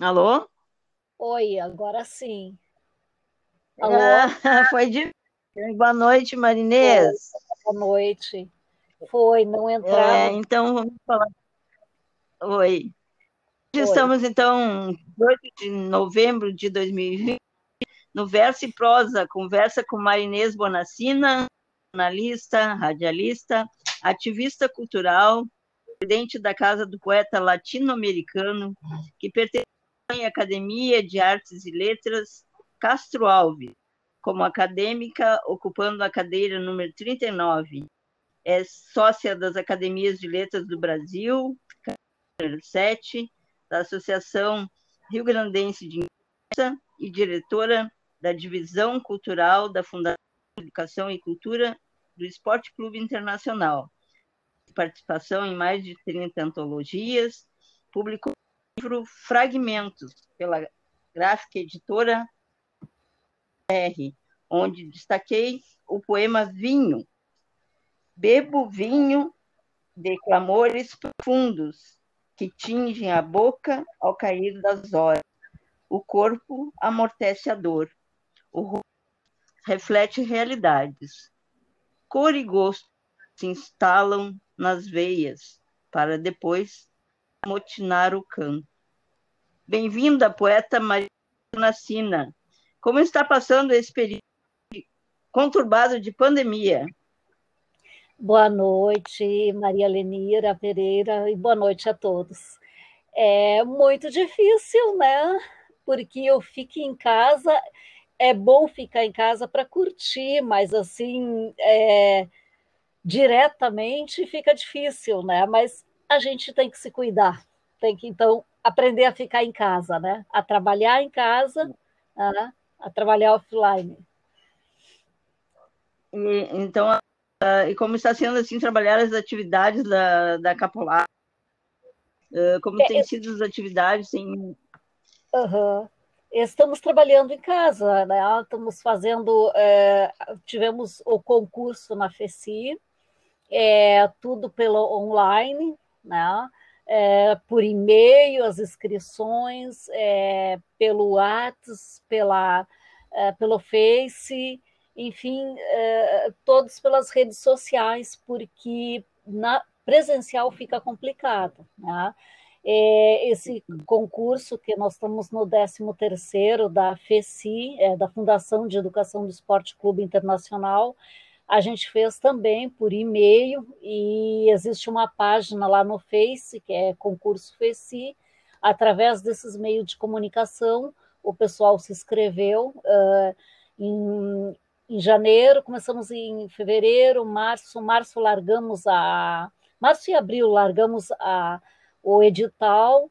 Alô? Oi, agora sim. Alô? Ah, foi de. Boa noite, Marinês. Boa noite. Foi, não entrava. É, então, vamos falar. Oi. Oi. Estamos, então, 8 de novembro de 2020, no Verso e Prosa, conversa com Marinês Bonacina, jornalista, radialista, ativista cultural, presidente da Casa do Poeta Latino-Americano, que pertence à Academia de Artes e Letras Castro Alves, como acadêmica, ocupando a cadeira número 39. É sócia das Academias de Letras do Brasil, 7, da Associação Rio Grandense de Imprensa e diretora da Divisão Cultural da Fundação Educação e Cultura do Esporte Clube Internacional. Participação em mais de 30 antologias, publicou livro Fragmentos, pela gráfica editora R, onde destaquei o poema Vinho. Bebo vinho de clamores profundos que tingem a boca ao cair das horas. O corpo amortece a dor. O rosto reflete realidades cor e gosto se instalam nas veias para depois motinar o canto. Bem-vinda, poeta Maria Sina. Como está passando esse período conturbado de pandemia? Boa noite, Maria Lenira Pereira, e boa noite a todos. É muito difícil, né? Porque eu fico em casa é bom ficar em casa para curtir, mas assim, é, diretamente fica difícil, né? Mas a gente tem que se cuidar, tem que então aprender a ficar em casa, né? A trabalhar em casa, né? a trabalhar offline. E, então, uh, e como está sendo assim trabalhar as atividades da, da Capolar? Uh, como é, tem sido as atividades em... Uhum. Estamos trabalhando em casa, né? Estamos fazendo, é, tivemos o concurso na FECI, é, tudo pelo online, né? É, por e-mail, as inscrições, é, pelo WhatsApp, pela, é, pelo Face, enfim, é, todos pelas redes sociais, porque na presencial fica complicado, né? é, esse concurso que nós estamos no 13º da FECI, é, da Fundação de Educação do Esporte Clube Internacional, a gente fez também por e-mail e existe uma página lá no Face, que é concurso FECI, através desses meios de comunicação, o pessoal se inscreveu uh, em, em janeiro, começamos em fevereiro, março, março largamos a... Março e abril largamos a o edital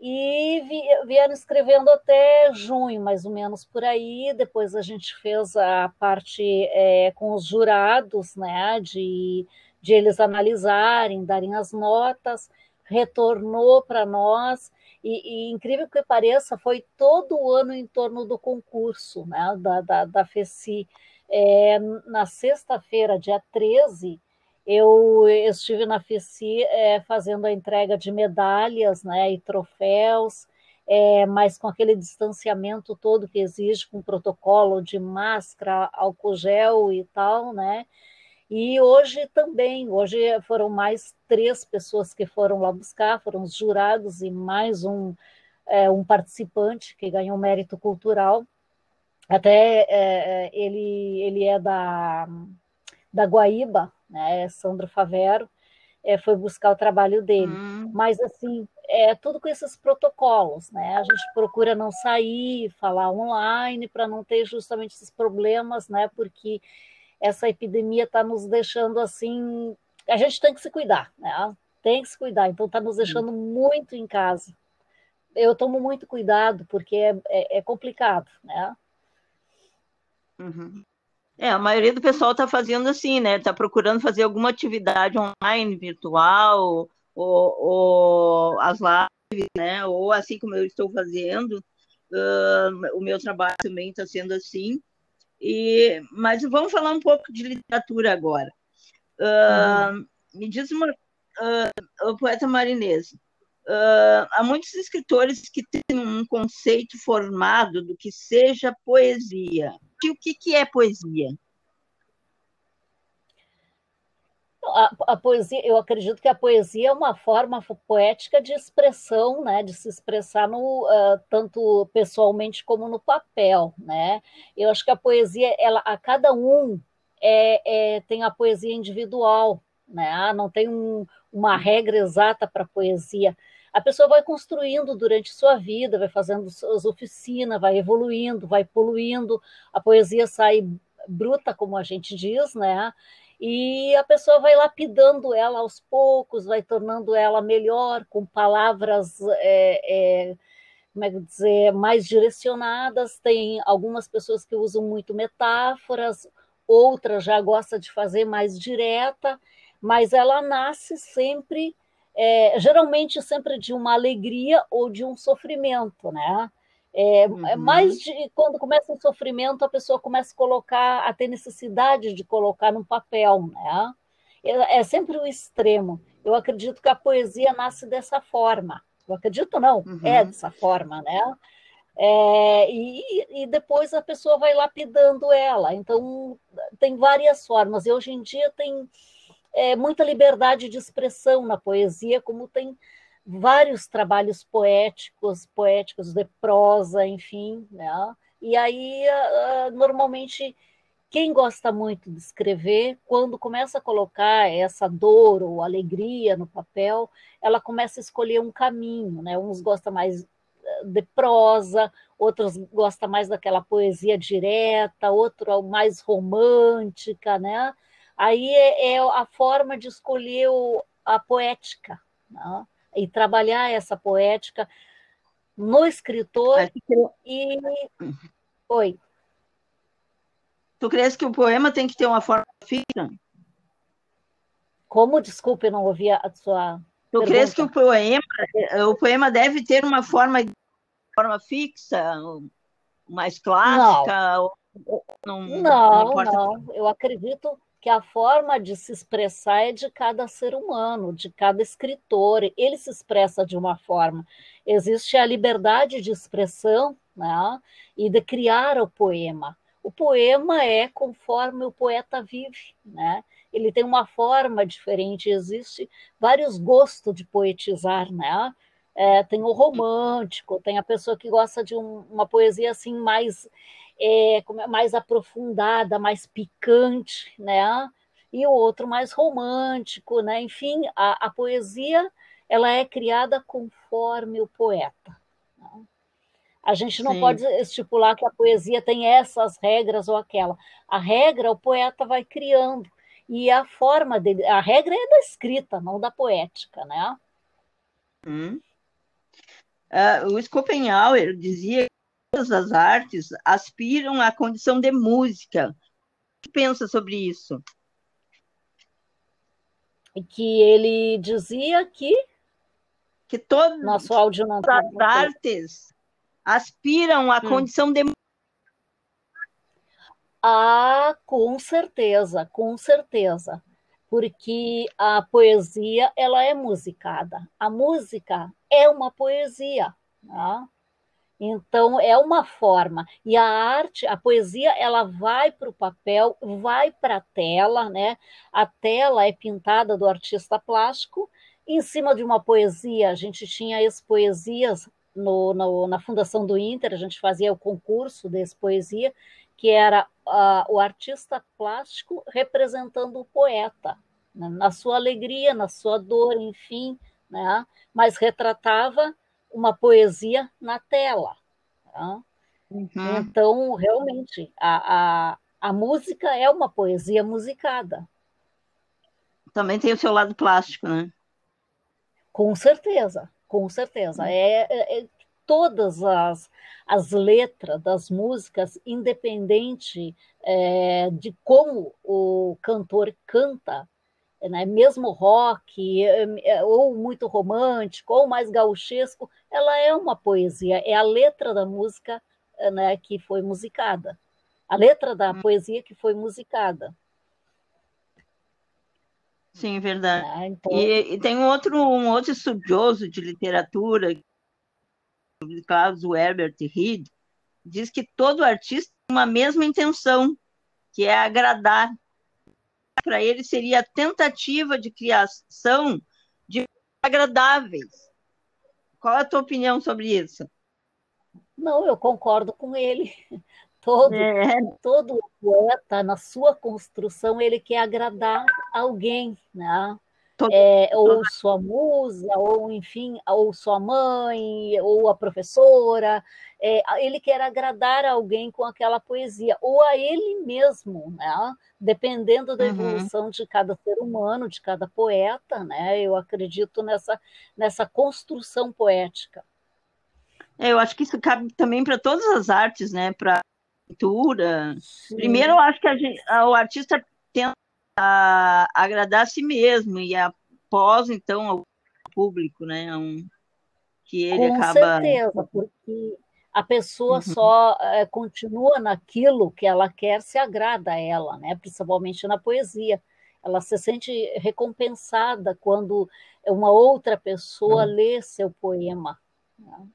e vieram escrevendo até junho, mais ou menos por aí. Depois a gente fez a parte é, com os jurados, né, de, de eles analisarem, darem as notas, retornou para nós. E, e, incrível que pareça, foi todo o ano em torno do concurso né, da, da, da FECI. É, na sexta-feira, dia 13, eu estive na FECI é, fazendo a entrega de medalhas né, e troféus, é, mas com aquele distanciamento todo que exige, com protocolo de máscara, álcool gel e tal, né? E hoje também, hoje foram mais três pessoas que foram lá buscar, foram os jurados e mais um, é, um participante que ganhou mérito cultural. Até é, é ele, ele é da, da Guaíba, né? Sandro Favero é, foi buscar o trabalho dele. Hum. Mas, assim, é tudo com esses protocolos, né? A gente procura não sair, falar online, para não ter justamente esses problemas, né? Porque essa epidemia está nos deixando assim. A gente tem que se cuidar, né? Tem que se cuidar, então está nos deixando hum. muito em casa. Eu tomo muito cuidado, porque é, é, é complicado, né? Uhum. É, a maioria do pessoal está fazendo assim, né? Está procurando fazer alguma atividade online, virtual, ou, ou, as lives, né? Ou assim como eu estou fazendo, uh, o meu trabalho também está sendo assim. E, mas vamos falar um pouco de literatura agora. Uh, uhum. Me diz uma, uh, o poeta marinês, uh, há muitos escritores que têm um conceito formado do que seja poesia. E o que, que é poesia? A, a, poesia, eu acredito que a poesia é uma forma poética de expressão, né, de se expressar no, uh, tanto pessoalmente como no papel, né? Eu acho que a poesia, ela, a cada um é, é tem a poesia individual, né? Ah, não tem um, uma regra exata para poesia. A pessoa vai construindo durante sua vida, vai fazendo suas oficinas, vai evoluindo, vai poluindo, a poesia sai bruta, como a gente diz, né? E a pessoa vai lapidando ela aos poucos, vai tornando ela melhor, com palavras é, é, como é que dizer, mais direcionadas. Tem algumas pessoas que usam muito metáforas, outras já gostam de fazer mais direta, mas ela nasce sempre, é, geralmente sempre de uma alegria ou de um sofrimento, né? É, é, uhum. mais de quando começa o sofrimento, a pessoa começa a colocar, a ter necessidade de colocar num papel, né? É, é sempre o extremo. Eu acredito que a poesia nasce dessa forma. Eu acredito não, uhum. é dessa forma, né? É, e, e, depois a pessoa vai lapidando ela. Então, tem várias formas. E hoje em dia tem é, muita liberdade de expressão na poesia, como tem vários trabalhos poéticos, poéticos de prosa, enfim, né? E aí, uh, normalmente, quem gosta muito de escrever, quando começa a colocar essa dor ou alegria no papel, ela começa a escolher um caminho, né? Uns gostam mais de prosa, outros gostam mais daquela poesia direta, outro mais romântica, né? Aí é, é a forma de escolher o, a poética, né? e trabalhar essa poética no escritor e oi tu crees que o poema tem que ter uma forma fixa como desculpe não ouvi a sua tu pergunta. crees que o poema o poema deve ter uma forma forma fixa mais clássica não não, não, não, não. eu acredito que a forma de se expressar é de cada ser humano, de cada escritor. Ele se expressa de uma forma. Existe a liberdade de expressão né, e de criar o poema. O poema é conforme o poeta vive, né? Ele tem uma forma diferente, existe vários gostos de poetizar, né? É, tem o romântico, tem a pessoa que gosta de um, uma poesia assim mais é, é, mais aprofundada, mais picante, né? E o outro mais romântico, né? Enfim, a, a poesia ela é criada conforme o poeta. Né? A gente não Sim. pode estipular que a poesia tem essas regras ou aquela. A regra o poeta vai criando e a forma dele, a regra é da escrita, não da poética, né? Hum. Uh, o Schopenhauer dizia todas as artes aspiram à condição de música. O que pensa sobre isso? Que ele dizia que que todas nosso áudio não tá as artes aspiram à hum. condição de ah, com certeza, com certeza, porque a poesia ela é musicada. A música é uma poesia, né? Então, é uma forma. E a arte, a poesia, ela vai para o papel, vai para a tela, né? A tela é pintada do artista plástico. Em cima de uma poesia, a gente tinha as poesias no, no, na Fundação do Inter, a gente fazia o concurso desse poesia, que era uh, o artista plástico representando o poeta, né? na sua alegria, na sua dor, enfim, né? mas retratava uma poesia na tela. Tá? Uhum. Então, realmente, a, a, a música é uma poesia musicada. Também tem o seu lado plástico, né? Com certeza, com certeza. Uhum. É, é, é, todas as, as letras das músicas, independente é, de como o cantor canta, né? mesmo rock, é, ou muito romântico, ou mais gauchesco, ela é uma poesia, é a letra da música né, que foi musicada, a letra da hum. poesia que foi musicada. Sim, verdade. É, então... e, e, tem um outro, um outro estudioso de literatura, Carlos Herbert Reed, diz que todo artista tem uma mesma intenção, que é agradar. Para ele seria a tentativa de criação de agradáveis. Qual é a tua opinião sobre isso? Não, eu concordo com ele. Todo, é. todo poeta, na sua construção, ele quer agradar alguém, né? É, ou sua musa, ou enfim, ou sua mãe, ou a professora, é, ele quer agradar alguém com aquela poesia, ou a ele mesmo, né? dependendo da uhum. evolução de cada ser humano, de cada poeta, né? eu acredito nessa, nessa construção poética. É, eu acho que isso cabe também para todas as artes, né? Para pintura. Sim. Primeiro, eu acho que gente, o artista tenta agradar a si mesmo e após, então, ao público, né? Um, que ele Com acaba. Com certeza, porque a pessoa uhum. só é, continua naquilo que ela quer se agrada a ela, né? Principalmente na poesia. Ela se sente recompensada quando uma outra pessoa uhum. lê seu poema. Né?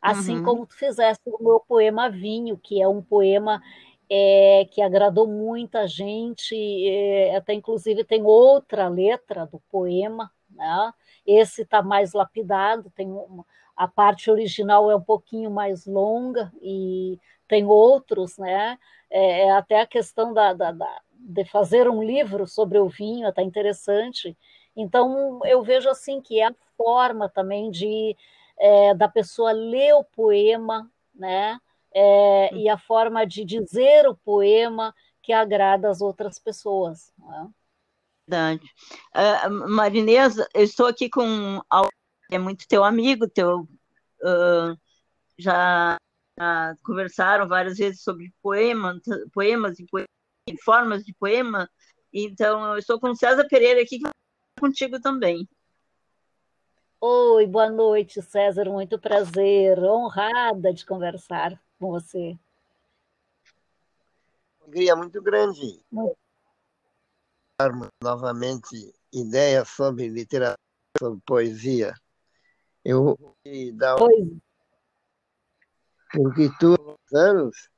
Assim uhum. como tu fizeste o meu poema Vinho, que é um poema é, que agradou muita gente, é, até inclusive tem outra letra do poema, né? Esse está mais lapidado, tem uma, a parte original é um pouquinho mais longa e tem outros, né? É, é até a questão da, da, da, de fazer um livro sobre o vinho, está interessante. Então eu vejo assim que é a forma também de é, da pessoa ler o poema, né? É, e a forma de dizer o poema que agrada as outras pessoas. Né? Verdade. Uh, Marinesa, eu estou aqui com é muito teu amigo, teu uh, já uh, conversaram várias vezes sobre poema, poemas e formas de poema. Então, eu estou com César Pereira aqui contigo também. Oi, boa noite, César. Muito prazer. Honrada de conversar com você. Alegria muito grande. Novamente ideias sobre literatura, sobre poesia. Eu vou dar um... Porque tu, anos,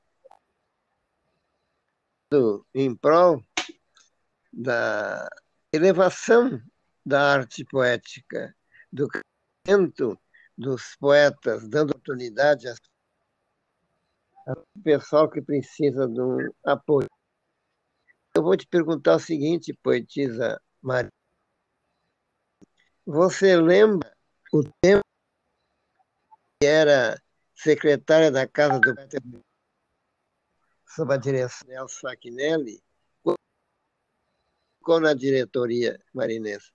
em prol da elevação da arte poética do crescimento dos poetas, dando oportunidade ao pessoal que precisa de um apoio. Eu vou te perguntar o seguinte, poetisa Maria. Você lembra o tempo que era secretária da Casa do Poeta sob a direção de Elsa Fachinelli? Ficou na diretoria, Marinês?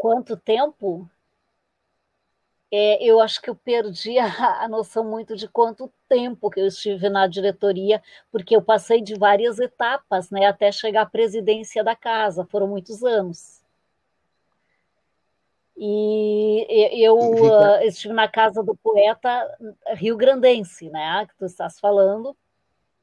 quanto tempo, é, eu acho que eu perdi a, a, noção muito de quanto tempo que eu estive na diretoria, porque eu passei de várias etapas, né, até chegar à presidência da casa, foram muitos anos. E eu uh, estive na casa do poeta Rio Grandense, né, que tu estás falando,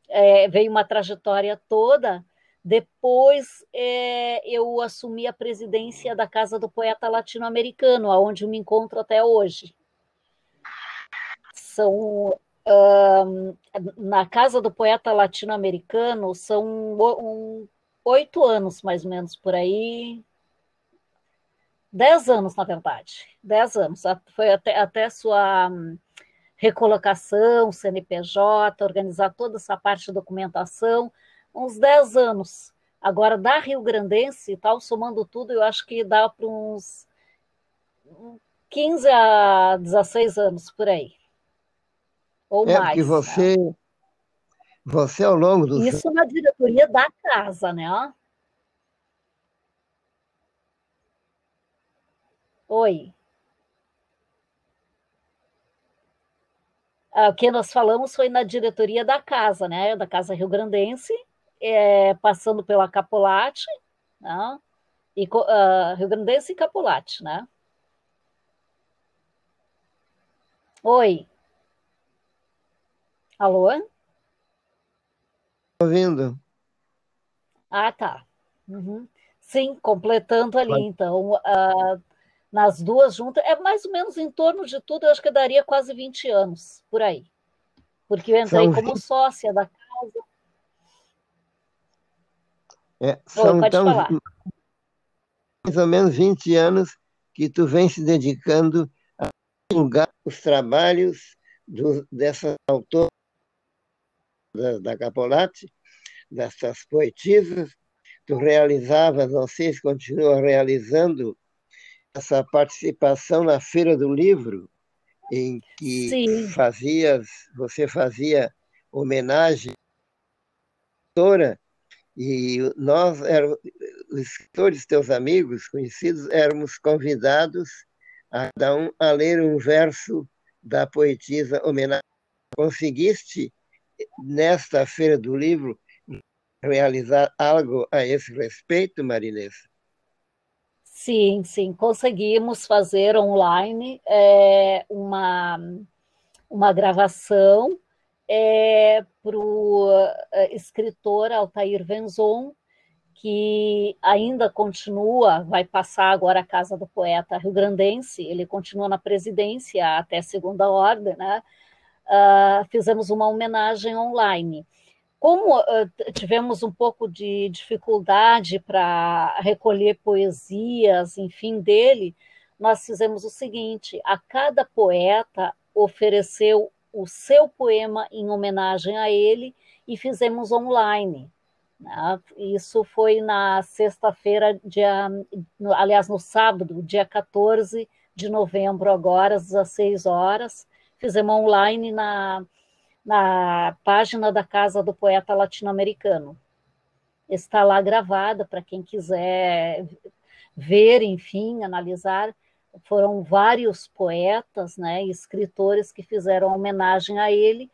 é, veio uma trajetória toda depois é, eu assumi a presidência da Casa do Poeta Latino-Americano, aonde me encontro até hoje. São na Casa do Poeta Latino-Americano são um, oito anos mais ou menos por aí, dez anos na verdade, dez anos. Foi até, até sua hum, recolocação, CNPJ, organizar toda essa parte de documentação uns 10 anos. Agora, da Rio Grandense e tal, somando tudo, eu acho que dá para uns 15 a 16 anos por aí. Ou é mais. Porque você, né? você ao longo do. Isso na diretoria da casa, né? Oi. Ah, o que nós falamos foi na diretoria da casa, né? Da Casa Rio Grandense é, passando pela Capolate, né? e, uh, Rio Grandense e Capolate, né? Oi. Alô? Ouvindo. Ah, tá. Uhum. Sim, completando ali, então, uh, nas duas juntas, é mais ou menos em torno de tudo, eu acho que daria quase 20 anos, por aí. Porque eu entrei são como 20... sócia da casa. É, são, Oi, então, falar. mais ou menos 20 anos que tu vem se dedicando a divulgar os trabalhos do, dessa autora da, da Capolati, dessas poetisas, tu realizavas, não sei se continua realizando, essa participação na Feira do Livro, em que Sim. fazias, você fazia homenagem à autora, e nós, os escritores, teus amigos, conhecidos, éramos convidados a cada um a ler um verso da poetisa homenagem. Conseguiste, nesta Feira do Livro, realizar algo a esse respeito, Marinês? Sim, sim, conseguimos fazer online é, uma, uma gravação é, para o é, escritor Altair Venzon, que ainda continua, vai passar agora a casa do poeta rio-grandense, ele continua na presidência até segunda ordem, né? Uh, fizemos uma homenagem online. Como uh, tivemos um pouco de dificuldade para recolher poesias, enfim, dele, nós fizemos o seguinte: a cada poeta ofereceu o seu poema em homenagem a ele e fizemos online. Né? Isso foi na sexta-feira, dia, aliás, no sábado, dia 14 de novembro, agora às 16 horas. Fizemos online na na página da Casa do Poeta Latino-Americano. Está lá gravada para quem quiser ver, enfim, analisar. Foram vários poetas, né, escritores que fizeram homenagem a ele,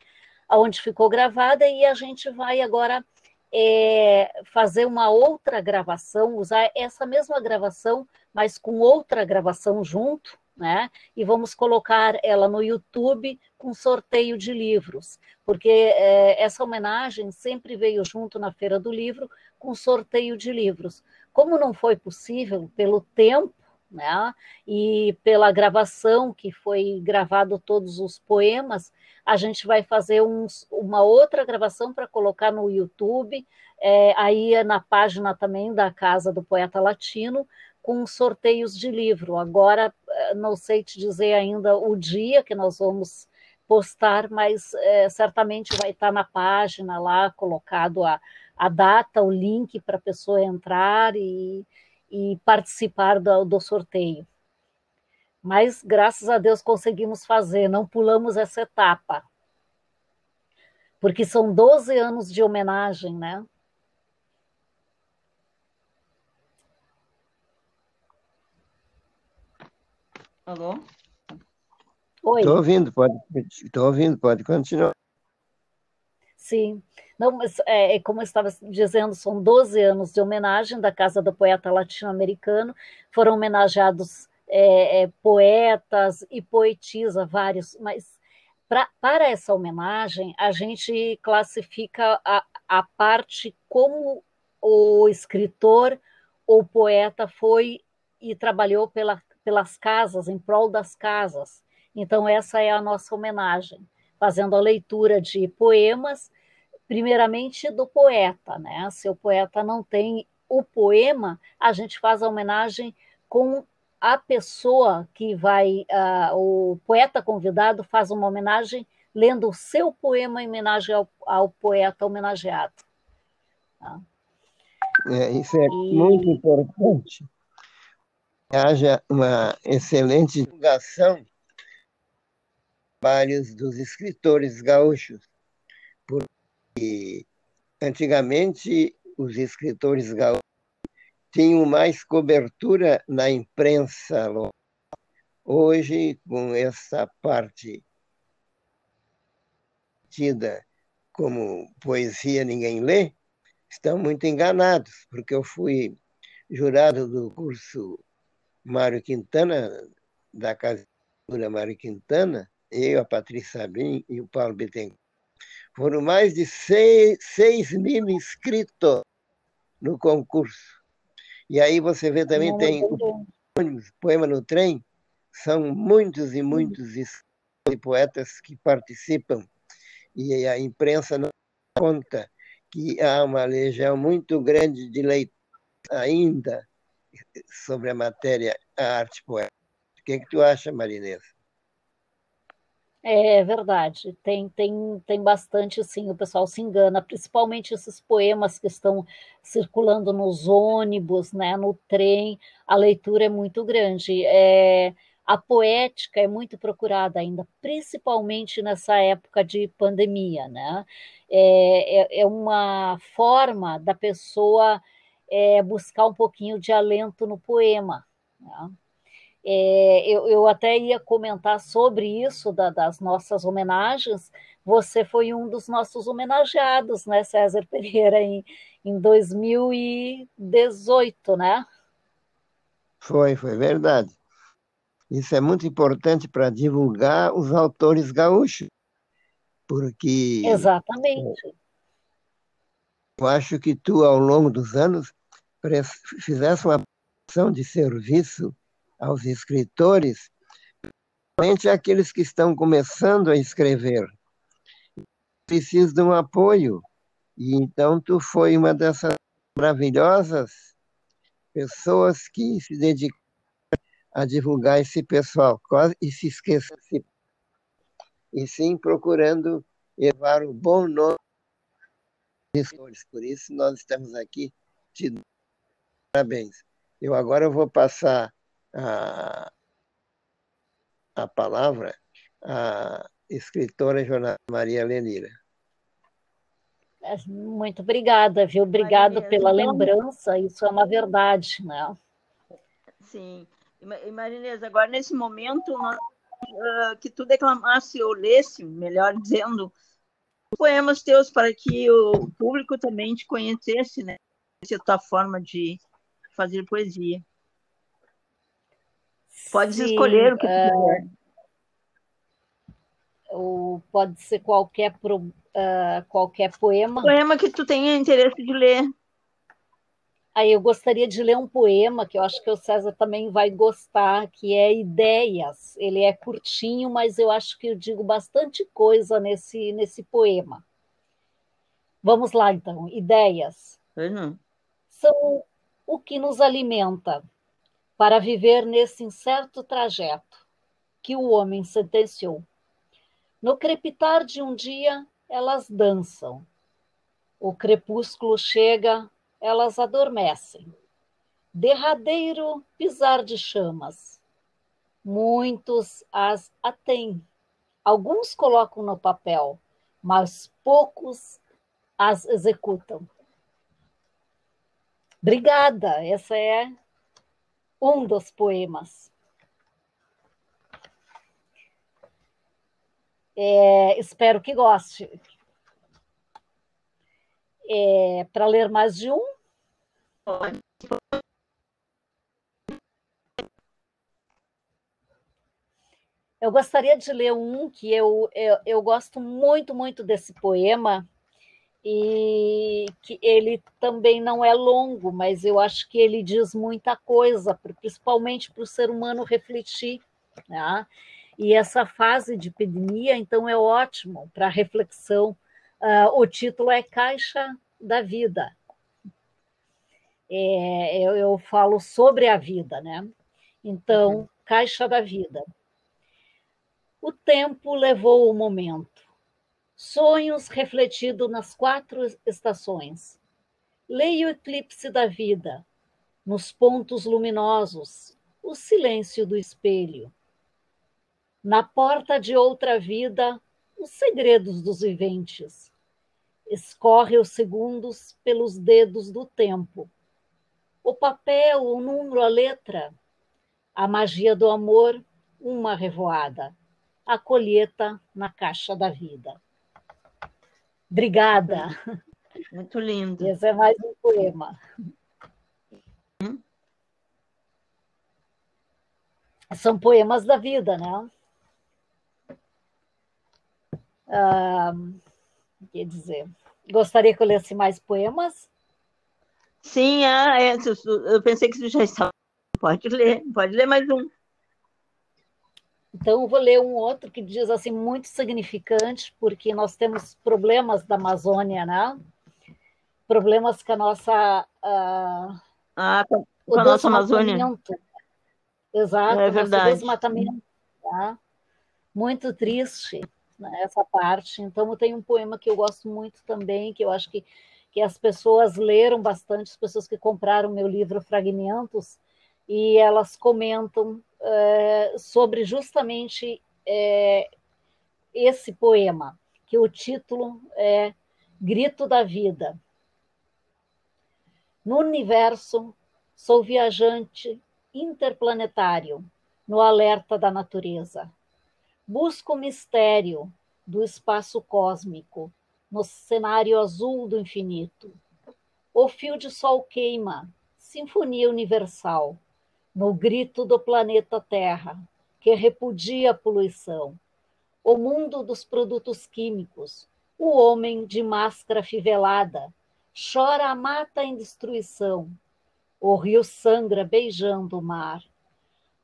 aonde ficou gravada e a gente vai agora é, fazer uma outra gravação, usar essa mesma gravação, mas com outra gravação junto, né? E vamos colocar ela no YouTube com sorteio de livros, porque é, essa homenagem sempre veio junto na Feira do Livro com sorteio de livros. Como não foi possível pelo tempo, né? E pela gravação que foi gravado todos os poemas, a gente vai fazer uns, uma outra gravação para colocar no YouTube, é, aí é na página também da Casa do Poeta Latino, com sorteios de livro. Agora, eh, não sei te dizer ainda o dia que nós vamos postar, mas é, certamente vai estar na página lá colocado a, a data, o link para a pessoa entrar e, e participar do, do sorteio. Mas, graças a Deus, conseguimos fazer, não pulamos essa etapa. Porque são 12 anos de homenagem, né? Alô? Oi. Estou ouvindo, pode, estou ouvindo, pode continuar. Sim, não, mas é, é, como eu estava dizendo, são 12 anos de homenagem da Casa do Poeta Latino-Americano, foram homenageados é, é, poetas e poetisa, vários, mas pra, para essa homenagem, a gente classifica a, a parte como o escritor ou poeta foi e trabalhou pela pelas casas, em prol das casas. Então, essa é a nossa homenagem, fazendo a leitura de poemas, primeiramente do poeta, né? Se o poeta não tem o poema, a gente faz a homenagem com a pessoa que vai, uh, o poeta convidado faz uma homenagem lendo o seu poema em homenagem ao, ao poeta homenageado. Tá? É, isso é e... muito importante, haja uma excelente divulgação dos trabalhos dos escritores gaúchos, porque antigamente os escritores gaúchos tinham mais cobertura na imprensa local. Hoje, com essa parte tida como poesia ninguém lê, estão muito enganados, porque eu fui jurado do curso Mário Quintana, da Casa Mário Quintana, eu, a Patrícia Sabim e o Paulo Bittencourt. Foram mais de 6 mil inscritos no concurso. E aí você vê também Não, tem o poema no trem, são muitos e muitos e poetas que participam e a imprensa não conta que há uma legião muito grande de leitores ainda sobre a matéria a arte poética. O que, é que tu acha, Marinês? É verdade, tem, tem, tem bastante, sim, o pessoal se engana, principalmente esses poemas que estão circulando nos ônibus, né, no trem, a leitura é muito grande. É, a poética é muito procurada ainda, principalmente nessa época de pandemia, né? É, é, é uma forma da pessoa é, buscar um pouquinho de alento no poema. Né? É, eu, eu, até ia comentar sobre isso da, das nossas homenagens. Você foi um dos nossos homenageados, né, César Pereira, em, em 2018, né? Foi, foi verdade. Isso é muito importante para divulgar os autores gaúchos, porque. Exatamente. Eu acho que tu, ao longo dos anos, fizesse uma ação de serviço aos escritores, principalmente aqueles que estão começando a escrever. Precisam de um apoio. E então tu foi uma dessas maravilhosas pessoas que se dedicou a divulgar esse pessoal, quase e se esqueça e sim procurando levar o bom nome dos escritores. Por isso nós estamos aqui te parabéns. Eu agora vou passar a, a palavra à escritora jornalista Maria Lenira. É, muito obrigada, viu? Obrigada pela então lembrança, isso é uma verdade, né? Sim. E Marinês, agora nesse momento nós, uh, que tu declamasse ou lesse, melhor dizendo, poemas teus para que o público também te conhecesse, né? Essa é a tua forma de fazer poesia. Pode escolher o que uh, quiser. Ou pode ser qualquer, pro, uh, qualquer poema. Poema que tu tenha interesse de ler. Aí eu gostaria de ler um poema que eu acho que o César também vai gostar, que é Ideias. Ele é curtinho, mas eu acho que eu digo bastante coisa nesse, nesse poema. Vamos lá, então. Ideias. Uhum. São o que nos alimenta para viver nesse incerto trajeto que o homem sentenciou. No crepitar de um dia, elas dançam. O crepúsculo chega elas adormecem. Derradeiro pisar de chamas. Muitos as atêm. Alguns colocam no papel, mas poucos as executam. Obrigada, essa é um dos poemas. É, espero que goste. É, Para ler mais de um, eu gostaria de ler um que eu, eu, eu gosto muito, muito desse poema, e que ele também não é longo, mas eu acho que ele diz muita coisa, principalmente para o ser humano refletir. Né? E essa fase de epidemia, então, é ótimo para reflexão. Uh, o título é Caixa da Vida é, eu, eu, falo sobre a vida, né? Então, uhum. caixa da vida. O tempo levou o momento. Sonhos refletidos nas quatro estações. Leia o eclipse da vida, nos pontos luminosos, o silêncio do espelho. Na porta de outra vida, os segredos dos viventes. Escorre os segundos pelos dedos do tempo o papel, o número, a letra, a magia do amor, uma revoada, a colheita na caixa da vida. Obrigada. Muito lindo. Esse é mais um poema. Hum? São poemas da vida, né? Ah, quer dizer, gostaria que eu lesse mais poemas? Sim, ah, é, eu pensei que você já estava. Pode ler, pode ler mais um. Então, eu vou ler um outro que diz assim, muito significante, porque nós temos problemas da Amazônia, né? Problemas com a nossa. Uh, ah, com, com a nossa Amazônia. Exato, é verdade. desmatamento. Tá? Muito triste né, essa parte. Então, tem um poema que eu gosto muito também, que eu acho que, que as pessoas leram bastante, as pessoas que compraram meu livro Fragmentos, e elas comentam é, sobre justamente é, esse poema, que o título é Grito da Vida. No universo, sou viajante interplanetário, no alerta da natureza. Busco o mistério do espaço cósmico, no cenário azul do infinito. O fio de sol queima, sinfonia universal no grito do planeta Terra, que repudia a poluição, o mundo dos produtos químicos, o homem de máscara fivelada, chora a mata em destruição, o rio sangra beijando o mar.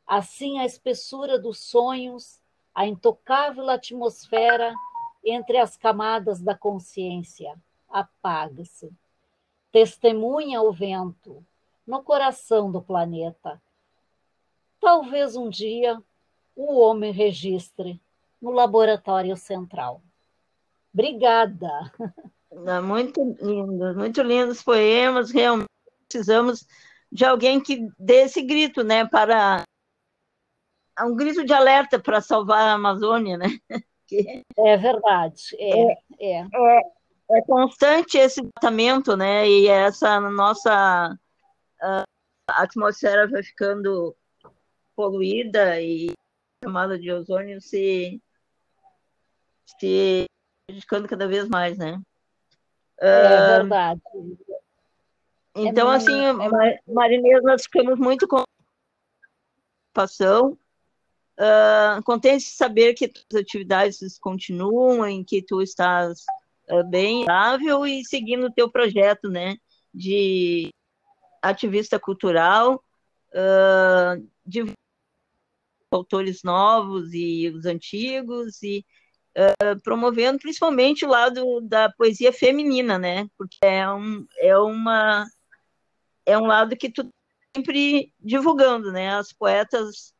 Assim a espessura dos sonhos, a intocável atmosfera entre as camadas da consciência apaga-se. Testemunha o vento no coração do planeta Talvez um dia o homem registre no laboratório central. Obrigada. Muito lindo, muito lindos poemas. Realmente precisamos de alguém que dê esse grito, né, para um grito de alerta para salvar a Amazônia, né? É verdade, é, é, é. é constante esse tratamento, né? E essa nossa uh, atmosfera vai ficando poluída e camada de ozônio se, se prejudicando cada vez mais, né? É uh, verdade. Então, é assim, é nós ficamos muito com preocupação, uh, contente de saber que as atividades continuam, em que tu estás uh, bem estável e seguindo o teu projeto, né, de ativista cultural, uh, de autores novos e os antigos, e uh, promovendo principalmente o lado da poesia feminina, né? Porque é, um, é, uma, é um lado que tu sempre divulgando, né? As poetas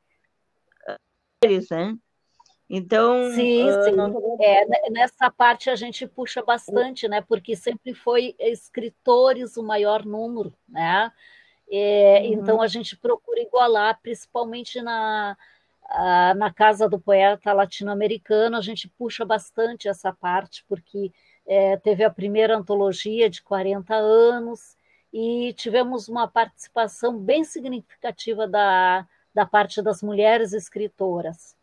né? Então, sim, uh, sim. É, nessa parte a gente puxa bastante, né? Porque sempre foi escritores o maior número, né? É, uhum. Então a gente procura igualar, principalmente na, ah, na Casa do Poeta Latino-Americano, a gente puxa bastante essa parte, porque é, teve a primeira antologia de 40 anos e tivemos uma participação bem significativa da, da parte das mulheres escritoras.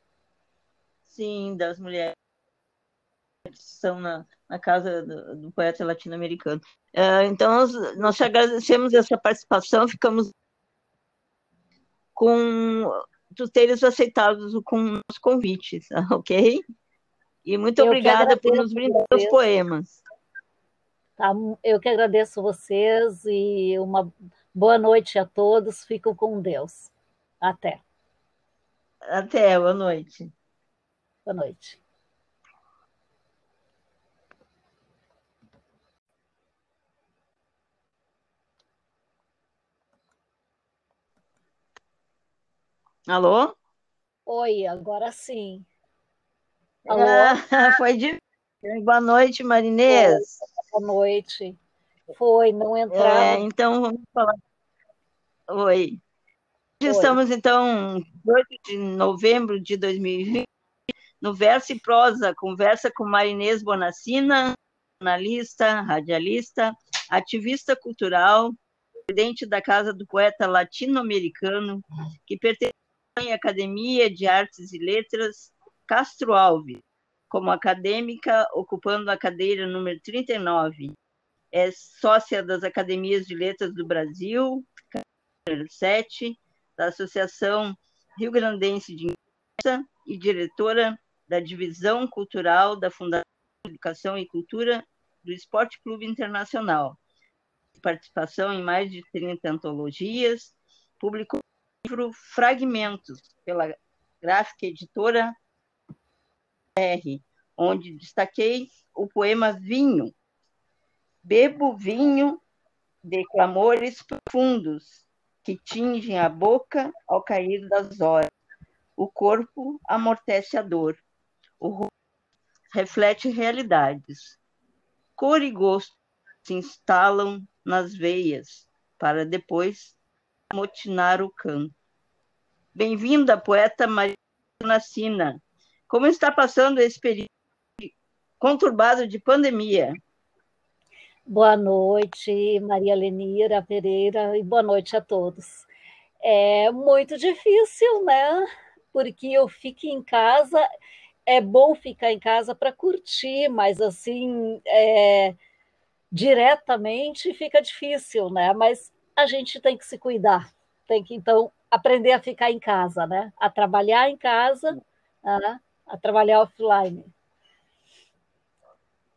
Sim, das mulheres que são na, na Casa do, do Poeta Latino-Americano. Uh, então, nós, nós agradecemos essa participação, ficamos com tu teres aceitado o nosso convite, ok? E muito eu obrigada por nos brindar os poemas. Tá, eu que agradeço vocês e uma boa noite a todos. Fico com Deus. Até. Até, boa noite. Boa noite. Alô? Oi, agora sim. Alô? Ah, foi de. Boa noite, Marinês. Boa noite. Foi, não entrava. É, então, vamos falar. Oi. Oi. Estamos, então, 8 de novembro de 2020, no Verso e Prosa, conversa com Marinês Bonacina, jornalista, radialista, ativista cultural, presidente da Casa do Poeta Latino-Americano, que pertence Academia de Artes e Letras Castro Alves, como acadêmica, ocupando a cadeira número 39. É sócia das Academias de Letras do Brasil, 7, da Associação Rio Grandense de Imprensa e diretora da Divisão Cultural da Fundação Educação e Cultura do Esporte Clube Internacional. participação em mais de 30 antologias, publicou livro Fragmentos, pela gráfica editora R, onde destaquei o poema Vinho. Bebo vinho de clamores profundos que tingem a boca ao cair das horas. O corpo amortece a dor. O rosto reflete realidades. Cor e gosto se instalam nas veias para depois motinar o canto. Bem-vinda, poeta Maria Nacina. Como está passando esse período conturbado de pandemia? Boa noite, Maria Lenira Pereira, e boa noite a todos. É muito difícil, né? Porque eu fico em casa, é bom ficar em casa para curtir, mas assim, é, diretamente fica difícil, né? Mas a gente tem que se cuidar, tem que então aprender a ficar em casa, né? A trabalhar em casa, né? a trabalhar offline.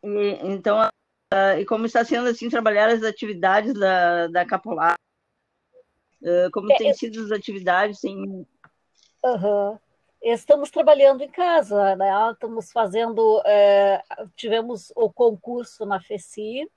E, então, Uh, e como está sendo assim trabalhar as atividades da, da Capolar? Uh, como é, têm sido as atividades em... Uhum. Estamos trabalhando em casa, né? Estamos fazendo, é, tivemos o concurso na FECI,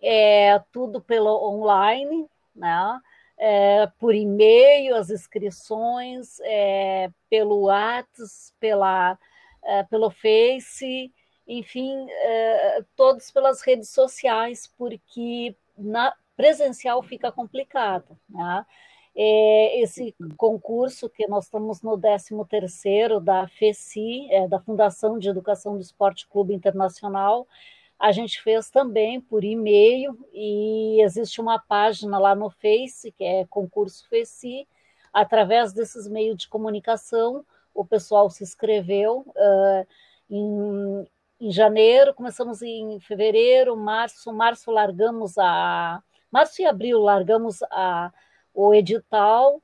é, tudo pelo online, né? É, por e-mail, as inscrições, é, pelo WhatsApp, pela, é, pelo Face, enfim, é, todos pelas redes sociais, porque na presencial fica complicado. Né? É, esse concurso, que nós estamos no 13º da FECI, é, da Fundação de Educação do Esporte Clube Internacional, a gente fez também por e-mail e existe uma página lá no Face, que é concurso FECI, através desses meios de comunicação, o pessoal se inscreveu uh, em, em janeiro, começamos em fevereiro, março, março largamos a março e abril largamos a, o edital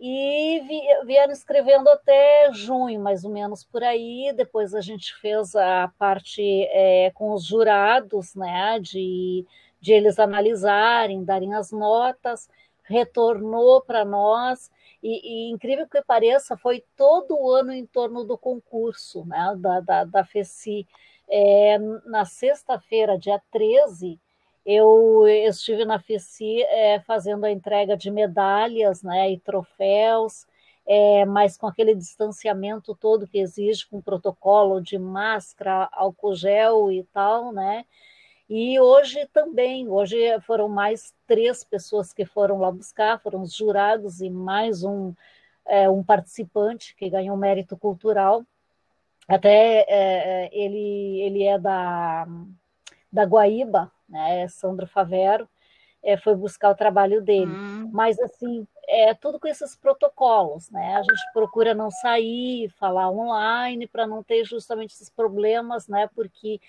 e vi, vieram escrevendo até junho, mais ou menos por aí. Depois a gente fez a parte é, com os jurados, né, de, de eles analisarem, darem as notas, retornou para nós. E, e, incrível que pareça, foi todo o ano em torno do concurso né, da, da, da FECI. É, na sexta-feira, dia 13, eu estive na FECI é, fazendo a entrega de medalhas né, e troféus, é, mas com aquele distanciamento todo que exige, com protocolo de máscara, álcool gel e tal, né? E hoje também, hoje foram mais três pessoas que foram lá buscar, foram os jurados e mais um, é, um participante que ganhou mérito cultural até é, é, ele, ele é da, da Guaíba, né? Sandro Favero, é, foi buscar o trabalho dele. Hum. Mas, assim, é tudo com esses protocolos, né? A gente procura não sair, falar online, para não ter justamente esses problemas, né? Porque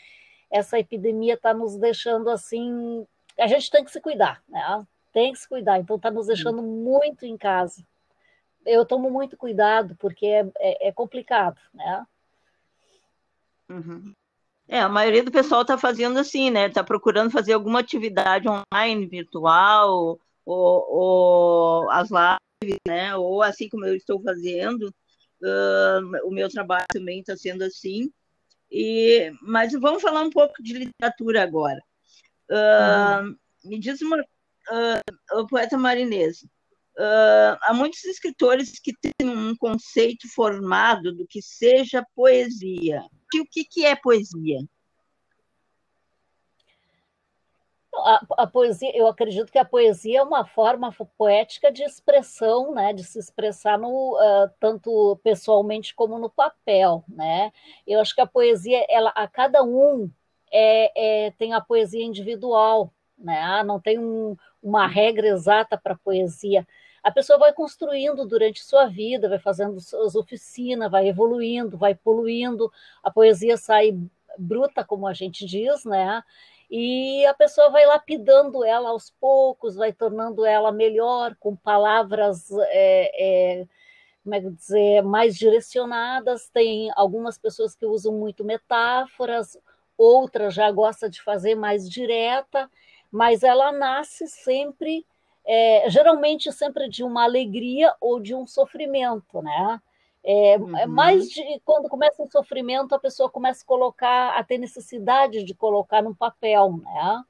essa epidemia está nos deixando, assim... A gente tem que se cuidar, né? Tem que se cuidar, então está nos deixando muito em casa. Eu tomo muito cuidado, porque é, é, é complicado, né? Uhum. É, a maioria do pessoal está fazendo assim, né? Está procurando fazer alguma atividade online, virtual, ou, ou, as lives, né? Ou assim como eu estou fazendo, uh, o meu trabalho também está sendo assim. E, mas vamos falar um pouco de literatura agora. Uh, uhum. Me diz uma, uh, o poeta marinês. Uh, há muitos escritores que têm um conceito formado do que seja poesia o que, que é poesia? A, a, poesia, eu acredito que a poesia é uma forma poética de expressão, né, de se expressar no, uh, tanto pessoalmente como no papel, né? Eu acho que a poesia, ela, a cada um é, é tem a poesia individual, né? Não tem um, uma regra exata para poesia a pessoa vai construindo durante sua vida, vai fazendo suas oficinas, vai evoluindo, vai poluindo, a poesia sai bruta, como a gente diz, né? E a pessoa vai lapidando ela aos poucos, vai tornando ela melhor, com palavras, é, é, como é que dizer, mais direcionadas. Tem algumas pessoas que usam muito metáforas, outras já gostam de fazer mais direta mas ela nasce sempre, é, geralmente sempre de uma alegria ou de um sofrimento, né? É, é uhum. Mais de quando começa o sofrimento, a pessoa começa a colocar, a ter necessidade de colocar no papel, né?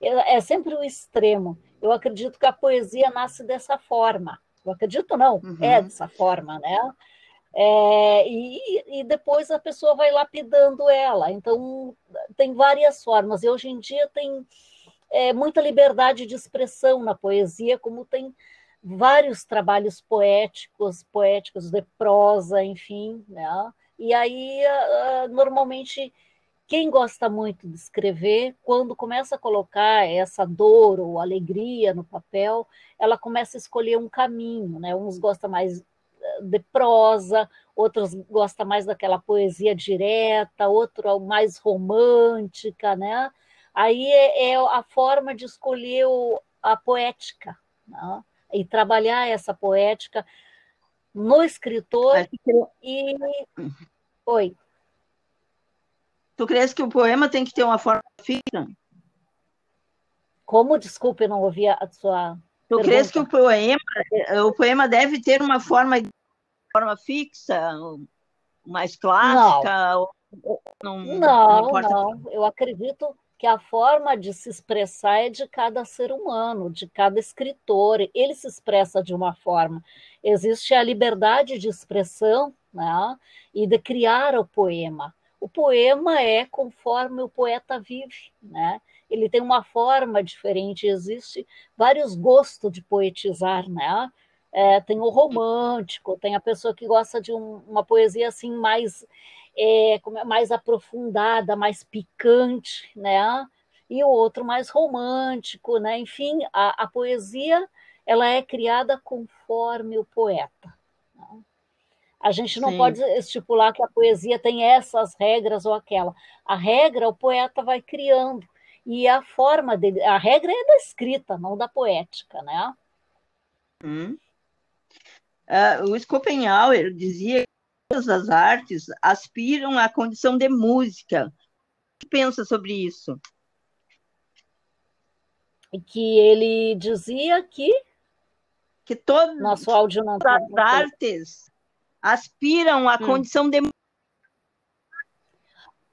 É, é sempre o extremo. Eu acredito que a poesia nasce dessa forma. Eu acredito não, uhum. é dessa forma, né? É, e, e, depois a pessoa vai lapidando ela. Então, tem várias formas. E hoje em dia tem é, muita liberdade de expressão na poesia, como tem vários trabalhos poéticos, poéticos de prosa, enfim. Né? E aí, normalmente, quem gosta muito de escrever, quando começa a colocar essa dor ou alegria no papel, ela começa a escolher um caminho, né? Uns gostam mais eh, de prosa, outros gostam mais daquela poesia direta, outro mais romântica, né? Aí é, é a forma de escolher o, a poética, né? e trabalhar essa poética no escritor e... Oi. Tu crees que o poema tem que ter uma forma fixa? Como? Desculpe, eu não ouvi a sua. Tu pergunta. crees que o poema, o poema deve ter uma forma, forma fixa, mais clássica? Não, ou, não, não, não, não. Eu acredito que a forma de se expressar é de cada ser humano, de cada escritor. Ele se expressa de uma forma. Existe a liberdade de expressão né, e de criar o poema. O poema é conforme o poeta vive, né? Ele tem uma forma diferente, existe vários gostos de poetizar, né? É, tem o romântico, tem a pessoa que gosta de um, uma poesia assim mais é, mais aprofundada, mais picante, né? E o outro mais romântico, né? Enfim, a, a poesia ela é criada conforme o poeta. Né? A gente não Sim. pode estipular que a poesia tem essas regras ou aquela. A regra o poeta vai criando e a forma dele, a regra é da escrita, não da poética, né? Hum. Uh, o Schopenhauer dizia todas as artes aspiram à condição de música. O que pensa sobre isso? Que ele dizia que que todo, nosso áudio não todas as artes aspiram à hum. condição de.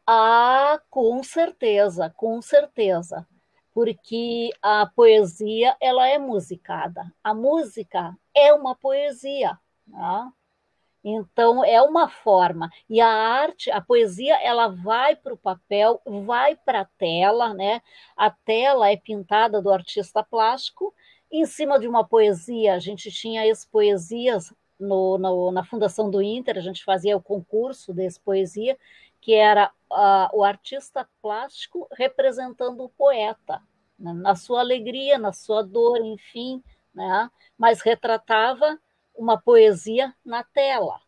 Ah, com certeza, com certeza. Porque a poesia ela é musicada. A música é uma poesia. Né? Então, é uma forma. E a arte, a poesia, ela vai para o papel, vai para a tela, né? A tela é pintada do artista plástico. Em cima de uma poesia, a gente tinha as poesias no, no, na fundação do Inter, a gente fazia o concurso desse poesia, que era uh, o artista plástico representando o poeta, né? na sua alegria, na sua dor, enfim, né? mas retratava uma poesia na tela.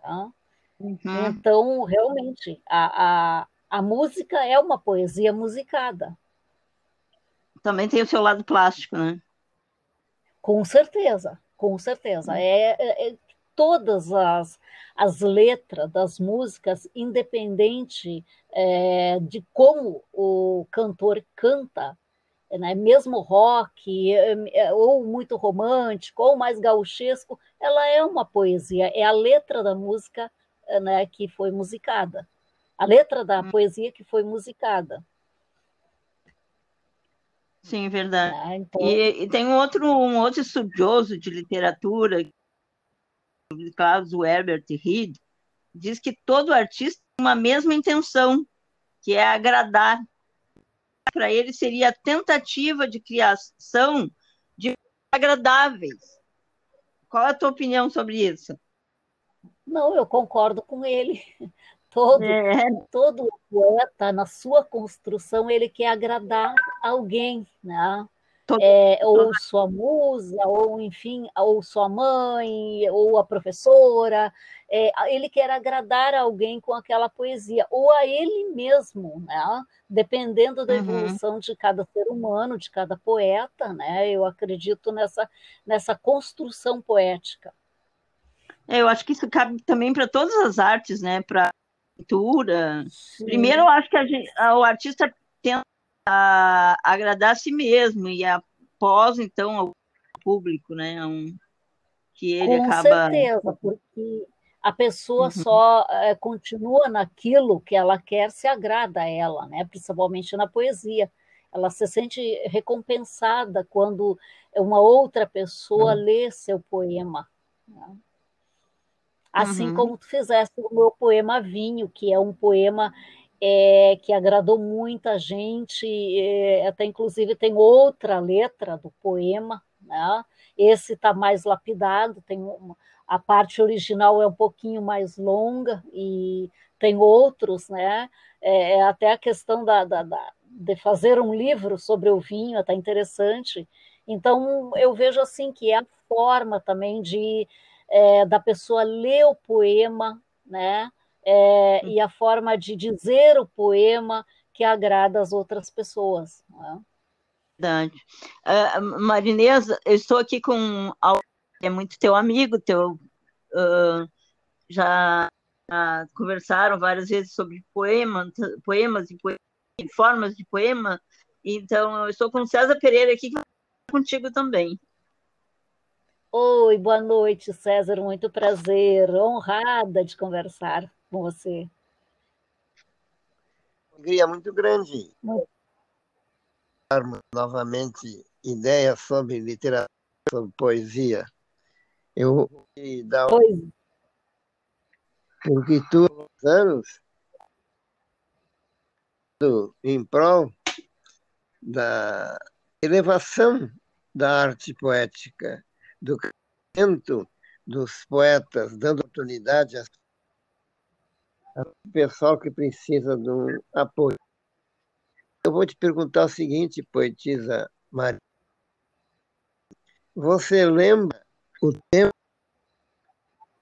Tá? Uhum. Então, realmente, a, a, a música é uma poesia musicada. Também tem o seu lado plástico, né? Com certeza, com certeza. É, é, é, todas as, as letras das músicas, independente é, de como o cantor canta, né, mesmo rock, é, é, ou muito romântico, ou mais gauchesco, ela é uma poesia, é a letra da música né, que foi musicada, a letra da hum. poesia que foi musicada. Sim, verdade. Ah, então... e, e, tem um outro, um outro estudioso de literatura, Carlos Herbert Reed, diz que todo artista tem uma mesma intenção, que é agradar. Para ele seria a tentativa de criação de agradáveis. Qual é a tua opinião sobre isso? Não, eu concordo com ele. Todo, é. todo poeta, na sua construção, ele quer agradar alguém, né? É, ou sua musa, ou enfim, ou sua mãe, ou a professora, é, ele quer agradar alguém com aquela poesia, ou a ele mesmo, né? dependendo da uhum. evolução de cada ser humano, de cada poeta, né? eu acredito nessa, nessa construção poética. É, eu acho que isso cabe também para todas as artes, né? Para pintura. Sim. Primeiro, eu acho que gente, o artista a agradar a si mesmo e após, então, ao público, né? Um, que ele Com acaba... certeza, porque a pessoa uhum. só é, continua naquilo que ela quer se agrada a ela, né? principalmente na poesia. Ela se sente recompensada quando uma outra pessoa uhum. lê seu poema. Né? Assim uhum. como tu fizeste o meu poema Vinho, que é um poema é, que agradou muita gente, é, até inclusive tem outra letra do poema, né? Esse está mais lapidado, tem uma, a parte original é um pouquinho mais longa e tem outros, né? É, é até a questão da, da, da, de fazer um livro sobre o vinho, é até interessante. Então eu vejo assim que é a forma também de é, da pessoa ler o poema, né? É, e a forma de dizer o poema que agrada as outras pessoas. Né? Verdade. Uh, Marinês, eu estou aqui com é muito teu amigo, teu uh, já uh, conversaram várias vezes sobre poema, poemas e poemas, formas de poema. Então, eu estou com César Pereira aqui contigo também. Oi, boa noite, César. Muito prazer. Honrada de conversar com você. Alegria muito grande. Muito novamente ideias sobre literatura, sobre poesia. Eu vou dar um... porque tu anos em prol da elevação da arte poética, do crescimento dos poetas, dando oportunidade ao pessoal que precisa de um apoio. Eu vou te perguntar o seguinte, poetisa Maria. Você lembra o tempo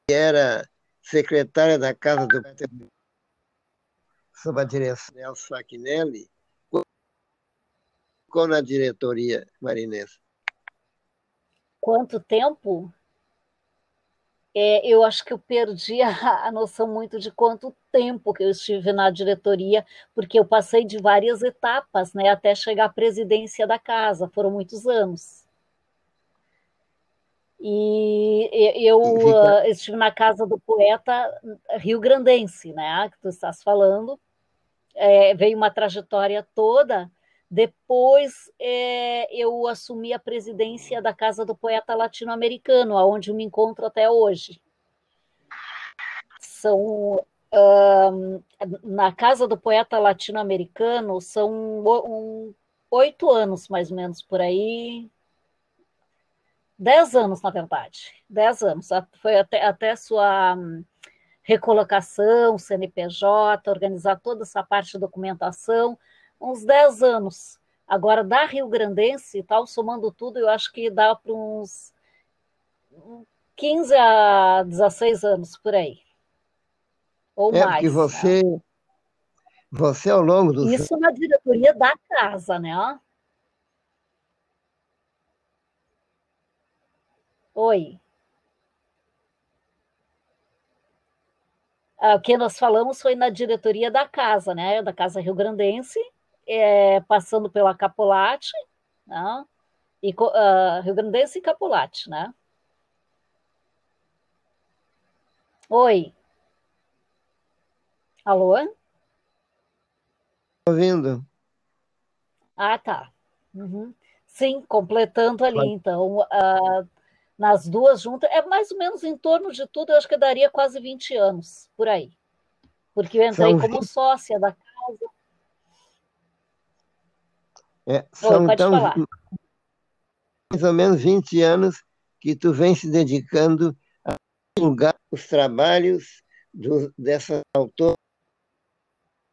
que era secretária da Casa do sob a direção de Elcio Fachinelli? Ficou na diretoria, Marinês? Quanto tempo? É, eu acho que eu perdi a, a, noção muito de quanto tempo que eu estive na diretoria, porque eu passei de várias etapas, né, até chegar à presidência da casa, foram muitos anos. E eu uh, estive na casa do poeta rio-grandense, né, que tu estás falando, é, veio uma trajetória toda, depois é, eu assumi a presidência da Casa do Poeta Latino-Americano, onde eu me encontro até hoje. São um, na Casa do Poeta Latino-Americano são um, oito anos mais ou menos por aí, dez anos na verdade, dez anos. Foi até, até sua hum, recolocação, CNPJ, organizar toda essa parte de documentação uns 10 anos. Agora, da Rio Grandense, tal, somando tudo, eu acho que dá para uns 15 a 16 anos por aí. Ou é mais. Porque você, né? você ao longo do. Isso na diretoria da casa, né? Oi. Ah, o que nós falamos foi na diretoria da casa, né? Da Casa Rio Grandense é, passando pela Capolate, né? e, uh, Rio Grandense e Capolate, né? Oi. Alô? Ouvindo. Ah, tá. Uhum. Sim, completando ali, Vai. então, uh, nas duas juntas, é mais ou menos em torno de tudo, eu acho que daria quase 20 anos, por aí. Porque eu entrei São como 20... sócia da casa. É, são Oi, então mais ou menos 20 anos que tu vem se dedicando a divulgar os trabalhos do, dessa autora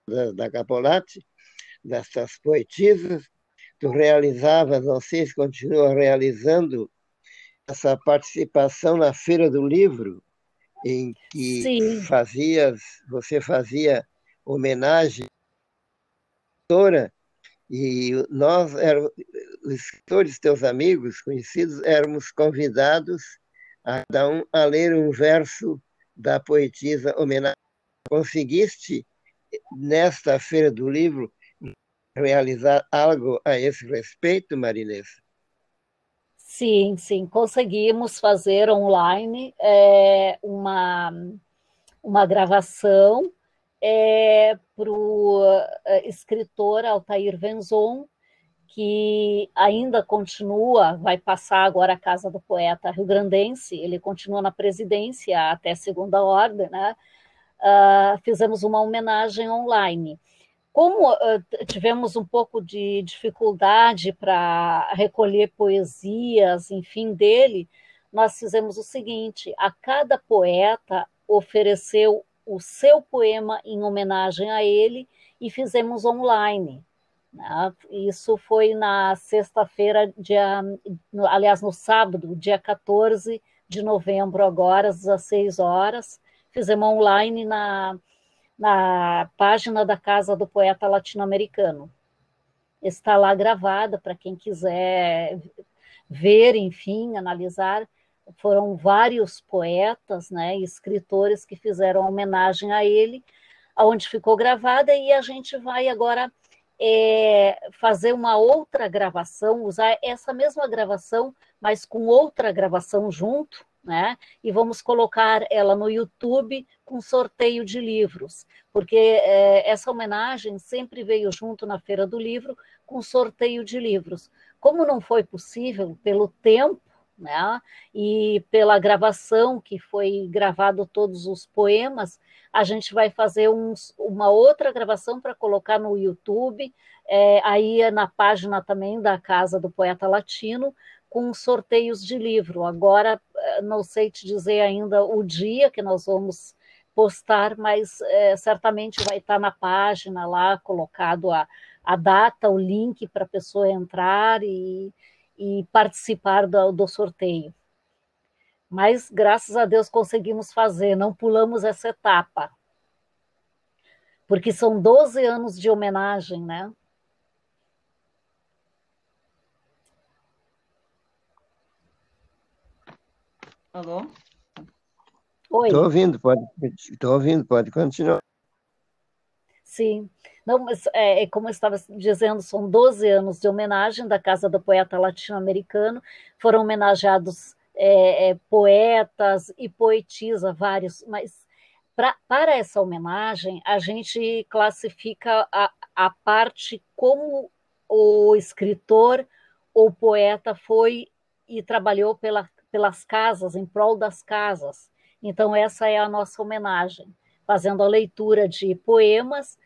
da, da Capolati, dessas poetisas. Tu realizavas, não sei se continua realizando, essa participação na Feira do Livro, em que Sim. fazias, você fazia homenagem à autora e nós, os escritores, teus amigos, conhecidos, éramos convidados a cada um a ler um verso da poetisa homenagem. Conseguiste, nesta feira do livro, realizar algo a esse respeito, Marinês? Sim, sim, conseguimos fazer online é, uma, uma gravação é, para o é, escritor Altair Venzon, que ainda continua, vai passar agora a casa do poeta rio-grandense, ele continua na presidência até segunda ordem, né? Uh, fizemos uma homenagem online. Como uh, tivemos um pouco de dificuldade para recolher poesias, enfim, dele, nós fizemos o seguinte: a cada poeta ofereceu o seu poema em homenagem a ele e fizemos online. Né? Isso foi na sexta-feira, dia, aliás, no sábado, dia 14 de novembro, agora, às 16 horas. Fizemos online na, na página da Casa do Poeta Latino-Americano. Está lá gravada para quem quiser ver, enfim, analisar. Foram vários poetas, né, escritores que fizeram homenagem a ele, aonde ficou gravada e a gente vai agora é, fazer uma outra gravação, usar essa mesma gravação, mas com outra gravação junto, né? E vamos colocar ela no YouTube com sorteio de livros, porque é, essa homenagem sempre veio junto na Feira do Livro com sorteio de livros. Como não foi possível pelo tempo, né? E pela gravação que foi gravado todos os poemas, a gente vai fazer uns, uma outra gravação para colocar no YouTube, é, aí é na página também da Casa do Poeta Latino, com sorteios de livro. Agora, é, não sei te dizer ainda o dia que nós vamos postar, mas é, certamente vai estar na página lá colocado a, a data, o link para a pessoa entrar e, e participar do, do sorteio mas graças a Deus conseguimos fazer, não pulamos essa etapa. Porque são 12 anos de homenagem, né? Alô? Oi. Estou ouvindo, pode, estou ouvindo, pode continuar. Sim. Não, mas é, é, como eu estava dizendo, são 12 anos de homenagem da Casa do Poeta Latino-Americano. Foram homenageados é, é, poetas e poetisa vários, mas pra, para essa homenagem a gente classifica a, a parte como o escritor ou poeta foi e trabalhou pela, pelas casas, em prol das casas. Então, essa é a nossa homenagem, fazendo a leitura de poemas,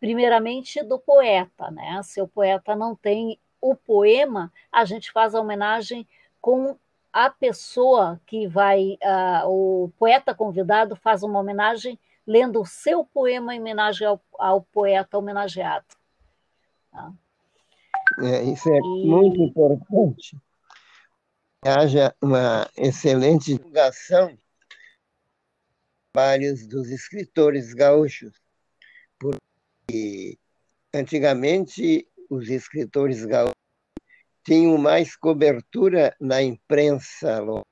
primeiramente do poeta, né? Se o poeta não tem o poema, a gente faz a homenagem com a pessoa que vai, uh, o poeta convidado faz uma homenagem lendo o seu poema em homenagem ao, ao poeta homenageado. Tá? É, isso é e... muito importante. Haja uma excelente divulgação trabalhos dos escritores gaúchos, porque antigamente os escritores gaúchos tinham mais cobertura na imprensa local.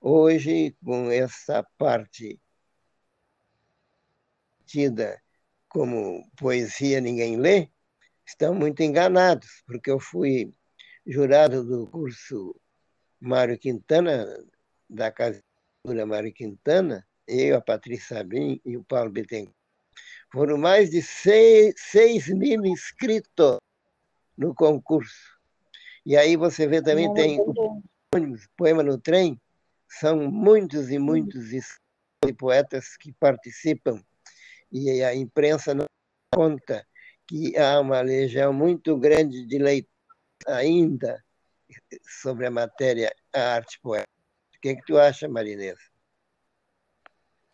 Hoje, com essa parte tida como poesia ninguém lê, estão muito enganados, porque eu fui jurado do curso Mário Quintana, da Casa Mário Quintana, eu, a Patrícia Sabim e o Paulo Bittencourt. Foram mais de seis, seis mil inscritos no concurso. E aí você vê também Não, tem o poema no trem, são muitos e muitos uhum. poetas que participam e a imprensa não conta que há uma legião muito grande de leitores ainda sobre a matéria a arte poética. O que, é que tu acha, Marinês?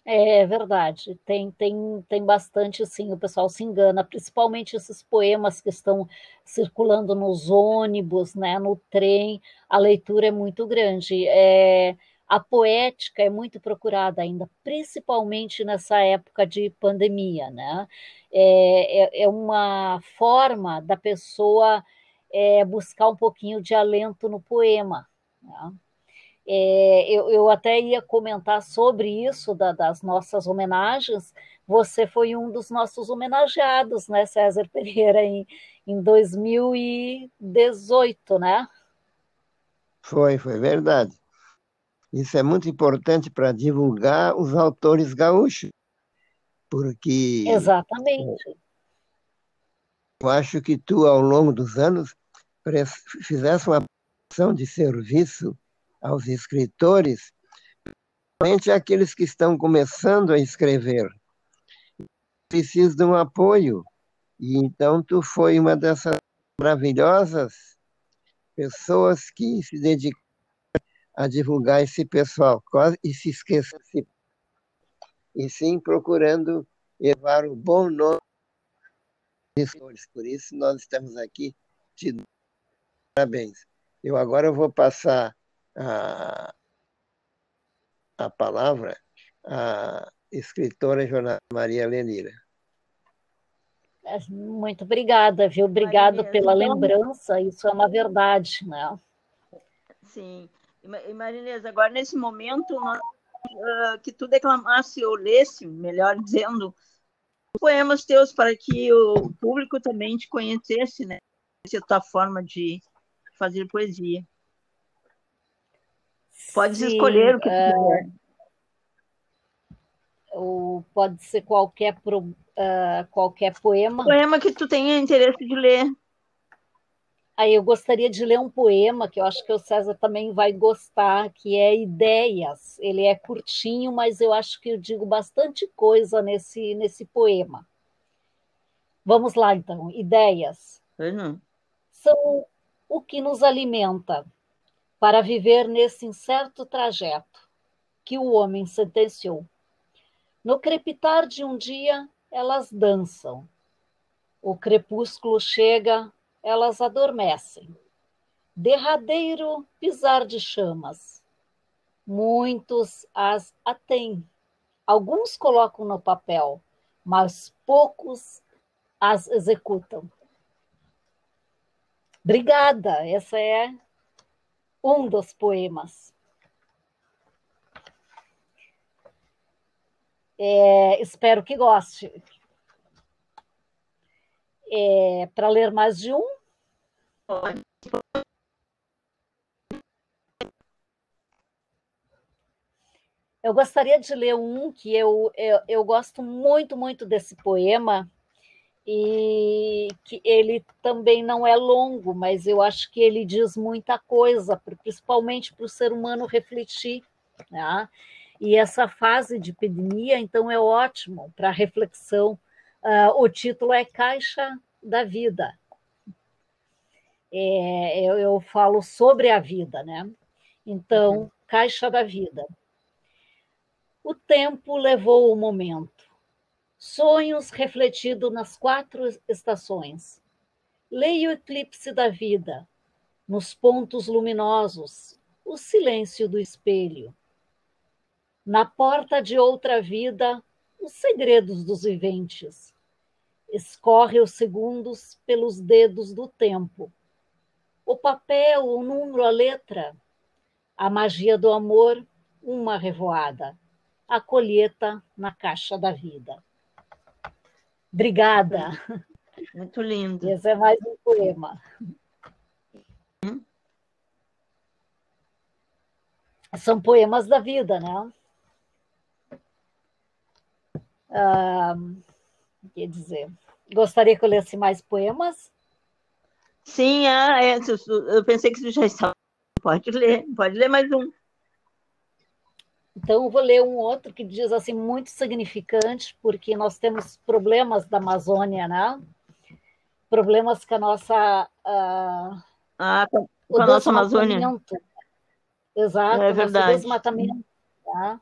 É verdade, tem, tem, tem bastante, sim, o pessoal se engana, principalmente esses poemas que estão circulando nos ônibus, né, no trem, a leitura é muito grande. É, a poética é muito procurada ainda, principalmente nessa época de pandemia, né? É, é, é uma forma da pessoa é, buscar um pouquinho de alento no poema, né? É, eu, eu, até ia comentar sobre isso, da, das nossas homenagens. Você foi um dos nossos homenageados, né, César Pereira, em, em 2018, né? Foi, foi verdade. Isso é muito importante para divulgar os autores gaúchos, porque. Exatamente. Eu acho que tu, ao longo dos anos, fizesse uma ação de serviço aos escritores, principalmente aqueles que estão começando a escrever. Precisam de um apoio. E então tu foi uma dessas maravilhosas pessoas que se dedicam a divulgar esse pessoal, quase e se esqueçam, e sim procurando levar o bom nome escritores. Por isso nós estamos aqui te parabéns. Eu agora vou passar a, a palavra à escritora jornalista Maria Lenira. Muito obrigada, viu? Obrigada pela então, lembrança, isso é uma verdade, né? Sim. Marinês, agora nesse momento, nós, uh, que tu declamasse ou lesse, melhor dizendo, poemas teus para que o público também te conhecesse, né? Essa é a tua forma de fazer poesia. Pode Sim, escolher o que tu uh, quiser. Ou pode ser qualquer uh, qualquer poema. Poema que tu tenha interesse de ler. Aí eu gostaria de ler um poema que eu acho que o César também vai gostar, que é Ideias. Ele é curtinho, mas eu acho que eu digo bastante coisa nesse, nesse poema. Vamos lá, então. Ideias. Uhum. São o que nos alimenta para viver nesse incerto trajeto que o homem sentenciou. No crepitar de um dia, elas dançam. O crepúsculo chega, elas adormecem. Derradeiro pisar de chamas. Muitos as atêm. Alguns colocam no papel, mas poucos as executam. Obrigada, essa é um dos poemas. É, espero que goste. É, Para ler mais de um? Eu gostaria de ler um que eu, eu, eu gosto muito, muito desse poema, e que ele também não é longo, mas eu acho que ele diz muita coisa, principalmente para o ser humano refletir. Né? E essa fase de epidemia, então, é ótimo para reflexão. Uh, o título é Caixa da Vida. É, eu, eu, falo sobre a vida, né? Então, uhum. Caixa da Vida. O tempo levou o momento. Sonhos refletidos nas quatro estações. Leia o eclipse da vida, nos pontos luminosos, o silêncio do espelho na porta de outra vida, os segredos dos viventes. Escorre os segundos pelos dedos do tempo. O papel, o número, a letra. A magia do amor, uma revoada. A colheita na caixa da vida. Obrigada. Muito lindo. Esse é mais um poema. Hum? São poemas da vida, né? quer dizer, gostaria que eu lesse mais poemas? Sim, ah, é, eu pensei que você já estava. Pode ler, pode ler mais um. Então, eu vou ler um outro que diz assim, muito significante, porque nós temos problemas da Amazônia, né? Problemas com a nossa. Uh, ah, com a nossa Amazônia. Exato, é verdade. desmatamento. Tá?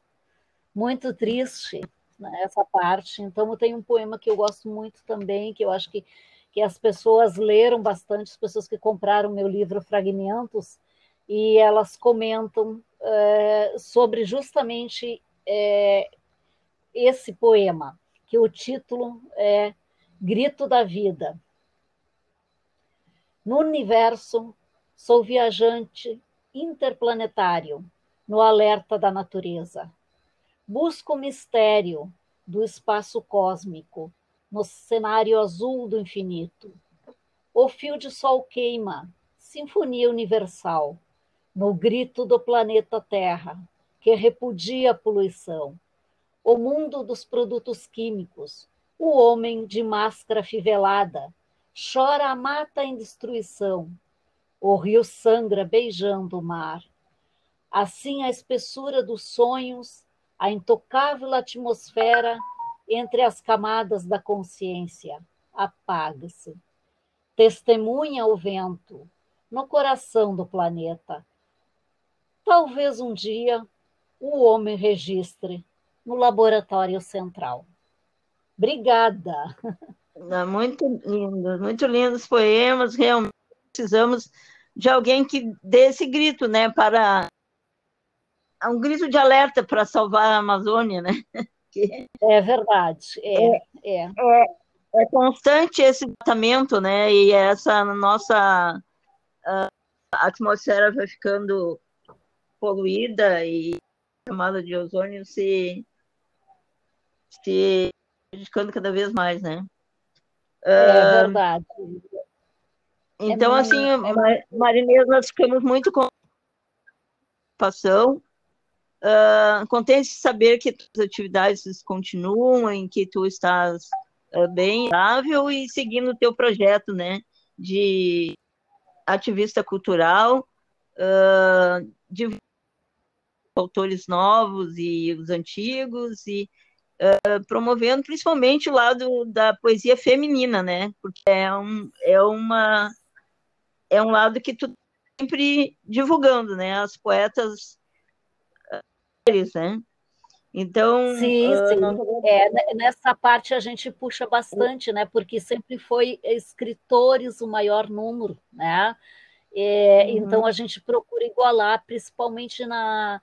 Muito triste né, essa parte. Então, eu tenho um poema que eu gosto muito também, que eu acho que, que as pessoas leram bastante, as pessoas que compraram meu livro Fragmentos, e elas comentam é, sobre justamente é, esse poema, que o título é Grito da Vida. No universo, sou viajante interplanetário, no alerta da natureza. Busca o mistério do espaço cósmico, no cenário azul do infinito. O fio de sol queima, sinfonia universal, no grito do planeta Terra, que repudia a poluição. O mundo dos produtos químicos, o homem de máscara fivelada, chora a mata em destruição. O rio sangra beijando o mar. Assim a espessura dos sonhos, a intocável atmosfera entre as camadas da consciência apaga-se. Testemunha o vento no coração do planeta. Talvez um dia o homem registre no laboratório central. Obrigada. Muito lindo, muito lindos poemas. Realmente precisamos de alguém que dê esse grito, né, para um grito de alerta para salvar a Amazônia, né? É verdade. É, é, é. é constante esse tratamento, né? E essa nossa uh, atmosfera vai ficando poluída e a camada de ozônio se se prejudicando cada vez mais, né? É verdade. Então, é assim, é... Nós ficamos muito com participação, uh, contente de saber que as atividades continuam, em que tu estás uh, bem estável e seguindo o teu projeto, né, de ativista cultural, uh, de autores novos e os antigos e uh, promovendo principalmente o lado da poesia feminina, né? Porque é, um, é, uma, é um lado que tu sempre divulgando, né? As poetas mulheres, né? Então, sim, uh, sim. É, nessa parte a gente puxa bastante, né? Porque sempre foi escritores o maior número, né? É, uhum. Então a gente procura igualar, principalmente na,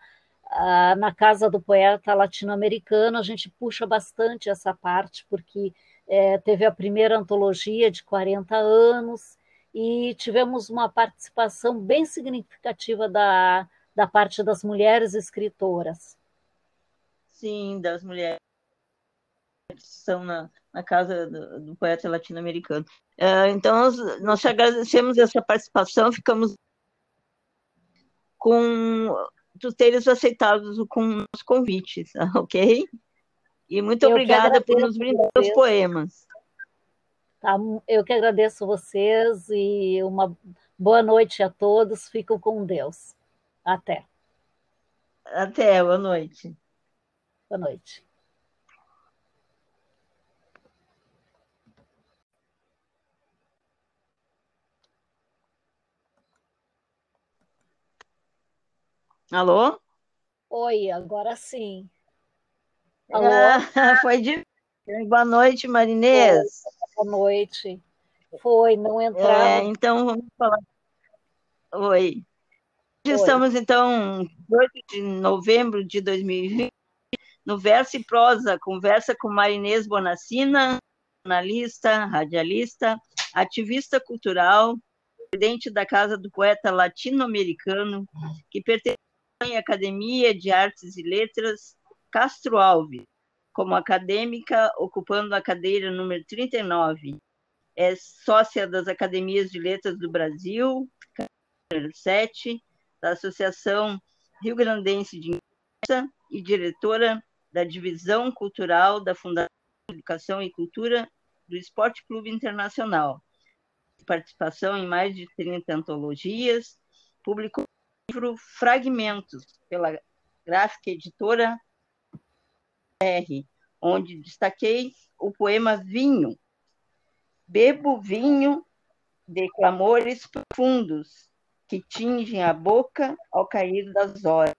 ah, na Casa do Poeta Latino-Americano, a gente puxa bastante essa parte, porque é, teve a primeira antologia de 40 anos e tivemos uma participação bem significativa da, da parte das mulheres escritoras. Sim, das mulheres que são na, na Casa do, do Poeta Latino-Americano. Uh, então, nós, nós te agradecemos essa participação, ficamos com tu teres aceitado o nosso convite, ok? E muito eu obrigada por nos brindar os poemas. Tá, eu que agradeço vocês e uma boa noite a todos. Fico com Deus. Até. Até, boa noite. Boa noite. Alô? Oi, agora sim. Alô? Ah, foi de. Boa noite, Marinês. Boa noite. Foi, não entrava. É, então, vamos falar. Oi. Oi. Estamos, então, 8 de novembro de 2020, no Verso e Prosa, conversa com Marinês Bonacina, jornalista, radialista, ativista cultural, presidente da Casa do Poeta Latino-Americano, que pertence em Academia de Artes e Letras Castro Alves, como acadêmica, ocupando a cadeira número 39. É sócia das Academias de Letras do Brasil, 7, da Associação Rio Grandense de Imprensa e diretora da Divisão Cultural da Fundação Educação e Cultura do Esporte Clube Internacional. Participação em mais de 30 antologias, publicou livro Fragmentos, pela gráfica editora R, onde destaquei o poema Vinho. Bebo vinho de clamores profundos que tingem a boca ao cair das horas.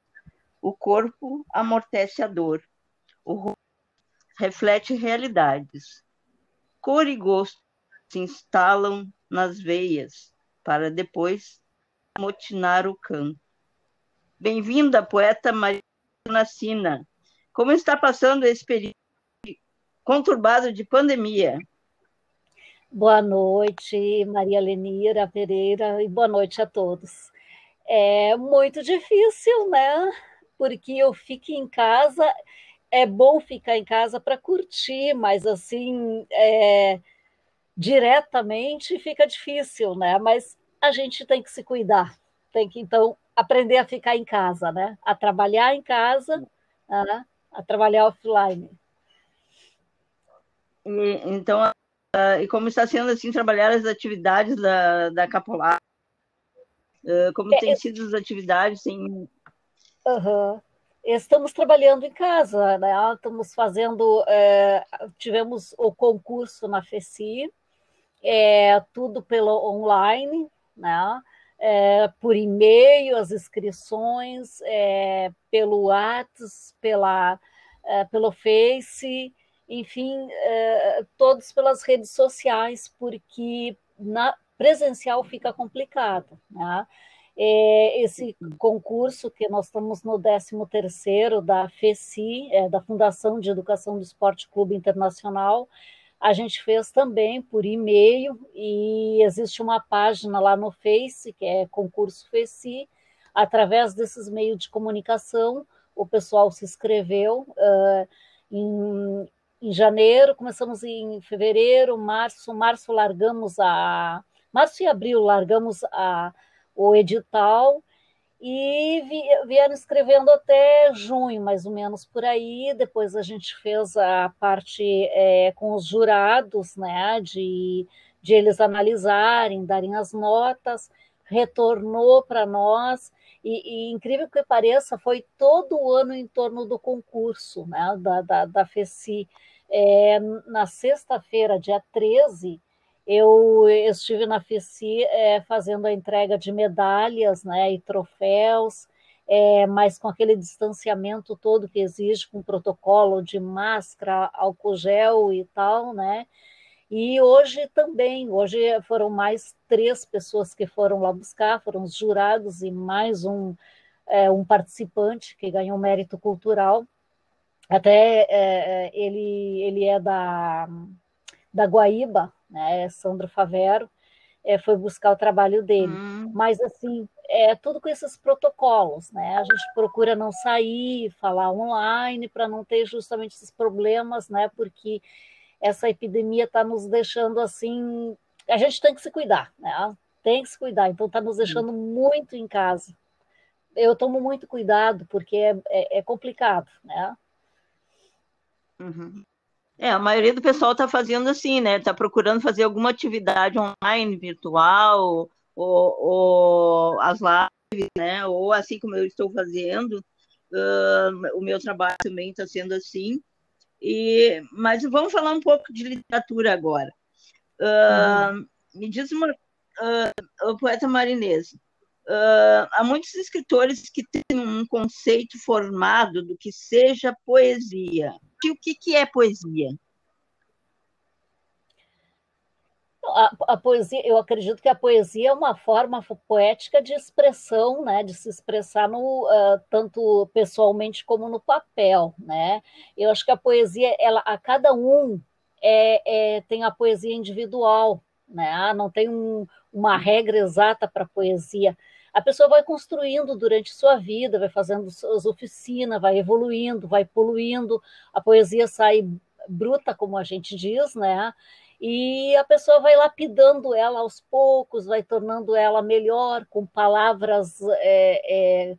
O corpo amortece a dor. O rosto reflete realidades. Cor e gosto se instalam nas veias para depois motinar o canto. Bem-vinda, poeta Maria Sina. Como está passando esse período conturbado de pandemia? Boa noite, Maria Lenira Pereira, e boa noite a todos. É muito difícil, né? porque eu fico em casa, é bom ficar em casa para curtir, mas assim, é, diretamente fica difícil, né? Mas a gente tem que se cuidar, tem que então aprender a ficar em casa, né? A trabalhar em casa, né? a trabalhar offline. E, então, uh, e como está sendo assim trabalhar as atividades da, da Capolar? Uh, como é, tem sido as atividades sem... Uhum. Estamos trabalhando em casa, né? Estamos fazendo, é, tivemos o concurso na FECI, é, tudo pelo online, né? É, por e-mail, as inscrições, é, pelo WhatsApp, pela, é, pelo Face, enfim, é, todos pelas redes sociais, porque na presencial fica complicado. Né? É, esse concurso, que nós estamos no 13º da FECI, é, da Fundação de Educação do Esporte Clube Internacional, a gente fez também por e-mail e existe uma página lá no Face, que é concurso FECI, através desses meios de comunicação, o pessoal se inscreveu uh, em, em janeiro, começamos em fevereiro, março, março largamos a. Março e abril largamos a, o edital e vieram escrevendo até junho, mais ou menos por aí. Depois a gente fez a parte é, com os jurados, né, de, de eles analisarem, darem as notas, retornou para nós. E, e, incrível que pareça, foi todo o ano em torno do concurso né, da, da, da FECI. É, na sexta-feira, dia 13, eu estive na FECI é, fazendo a entrega de medalhas né, e troféus, é, mas com aquele distanciamento todo que exige, com protocolo de máscara, álcool gel e tal, né? E hoje também, hoje foram mais três pessoas que foram lá buscar, foram os jurados e mais um, é, um participante que ganhou mérito cultural. Até é, é, ele, ele é da, da Guaíba, né? Sandro Favero, é, foi buscar o trabalho dele. Hum. Mas, assim, é tudo com esses protocolos, né? A gente procura não sair, falar online, para não ter justamente esses problemas, né? Porque essa epidemia está nos deixando assim. A gente tem que se cuidar, né? Tem que se cuidar, então está nos deixando hum. muito em casa. Eu tomo muito cuidado, porque é, é, é complicado, né? Uhum. É, a maioria do pessoal está fazendo assim, né? Está procurando fazer alguma atividade online, virtual, ou, ou, as lives, né? Ou assim como eu estou fazendo, uh, o meu trabalho também está sendo assim. E, mas vamos falar um pouco de literatura agora. Uh, uhum. Me diz uma, uh, o poeta marinês. há muitos escritores que têm um conceito formado do que seja poesia o que, que é poesia? A, a, poesia, eu acredito que a poesia é uma forma poética de expressão, né, de se expressar no, uh, tanto pessoalmente como no papel, né? Eu acho que a poesia, ela, a cada um é, é tem a poesia individual, né? Ah, não tem um, uma regra exata para poesia a pessoa vai construindo durante sua vida, vai fazendo suas oficinas, vai evoluindo, vai poluindo, a poesia sai bruta, como a gente diz, né? E a pessoa vai lapidando ela aos poucos, vai tornando ela melhor, com palavras, é, é,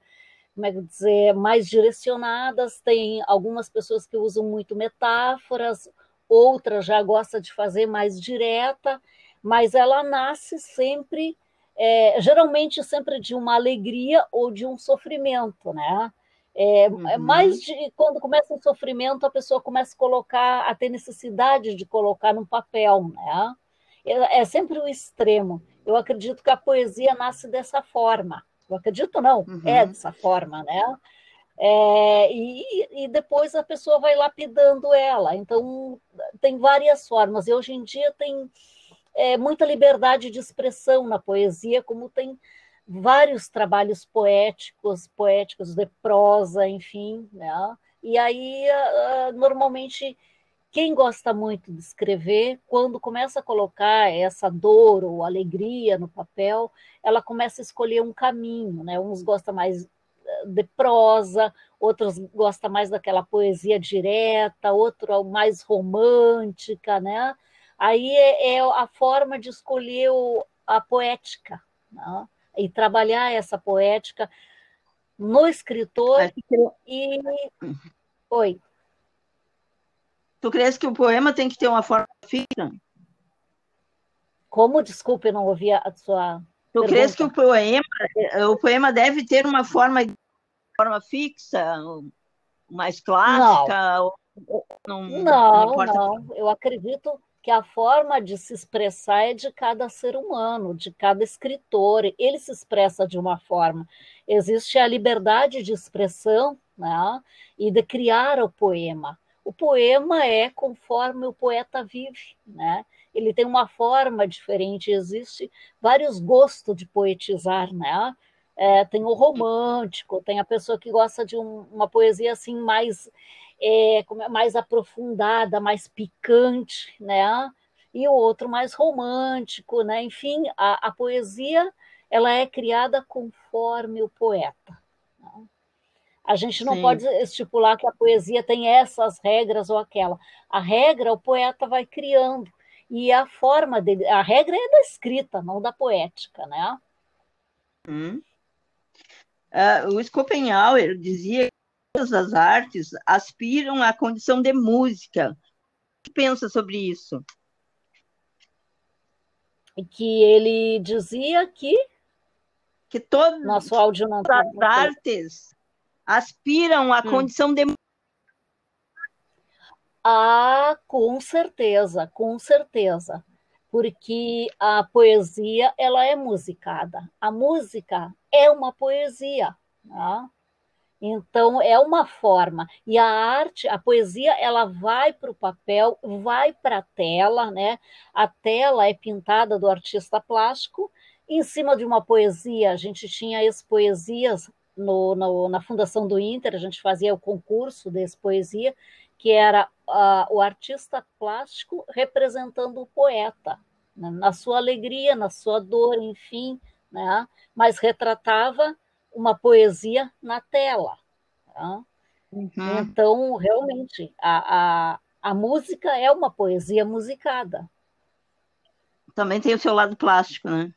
como é que dizer, mais direcionadas. Tem algumas pessoas que usam muito metáforas, outras já gostam de fazer mais direta, mas ela nasce sempre é, geralmente sempre de uma alegria ou de um sofrimento, né? É, é uhum. mais de quando começa o sofrimento, a pessoa começa a colocar, a ter necessidade de colocar no papel, né? É, é sempre o extremo. Eu acredito que a poesia nasce dessa forma. Eu acredito não, é uhum. é dessa forma, né? É, e, e, depois a pessoa vai lapidando ela. Então, tem várias formas. E hoje em dia tem é, muita liberdade de expressão na poesia, como tem vários trabalhos poéticos, poéticos de prosa, enfim, né? E aí, normalmente, quem gosta muito de escrever, quando começa a colocar essa dor ou alegria no papel, ela começa a escolher um caminho, né? Uns gostam mais de prosa, outros gostam mais daquela poesia direta, outro mais romântica, né? Aí é, é a forma de escolher o, a poética, né? e trabalhar essa poética no escritor e... Oi. Tu crees que o poema tem que ter uma forma fixa? Como? Desculpe, não ouvi a sua Tu pergunta. crees que o poema, o poema deve ter uma forma, forma fixa, mais clássica? Não, não, não, não. Eu acredito que a forma de se expressar é de cada ser humano, de cada escritor. Ele se expressa de uma forma. Existe a liberdade de expressão né, e de criar o poema. O poema é conforme o poeta vive, né? Ele tem uma forma diferente, existe vários gostos de poetizar, né? É, tem o romântico, tem a pessoa que gosta de um, uma poesia assim mais é, é, mais aprofundada, mais picante, né? E o outro mais romântico, né? Enfim, a, a poesia ela é criada conforme o poeta. A gente não Sim. pode estipular que a poesia tem essas regras ou aquela. A regra o poeta vai criando e a forma dele, a regra é da escrita, não da poética, né? Hum. Uh, o Schopenhauer dizia todas as artes aspiram à condição de música. O que pensa sobre isso? Que ele dizia que que todas Nosso áudio não tá as artes aspiram à hum. condição de ah, com certeza, com certeza, porque a poesia ela é musicada. A música é uma poesia, né? Então é uma forma e a arte, a poesia, ela vai para o papel, vai para a tela, né? A tela é pintada do artista plástico em cima de uma poesia. A gente tinha as poesias no, no, na fundação do Inter, a gente fazia o concurso desse poesia, que era uh, o artista plástico representando o poeta, né? na sua alegria, na sua dor, enfim, né? mas retratava uma poesia na tela. Tá? Uhum. Então, realmente, a, a, a música é uma poesia musicada. Também tem o seu lado plástico, né?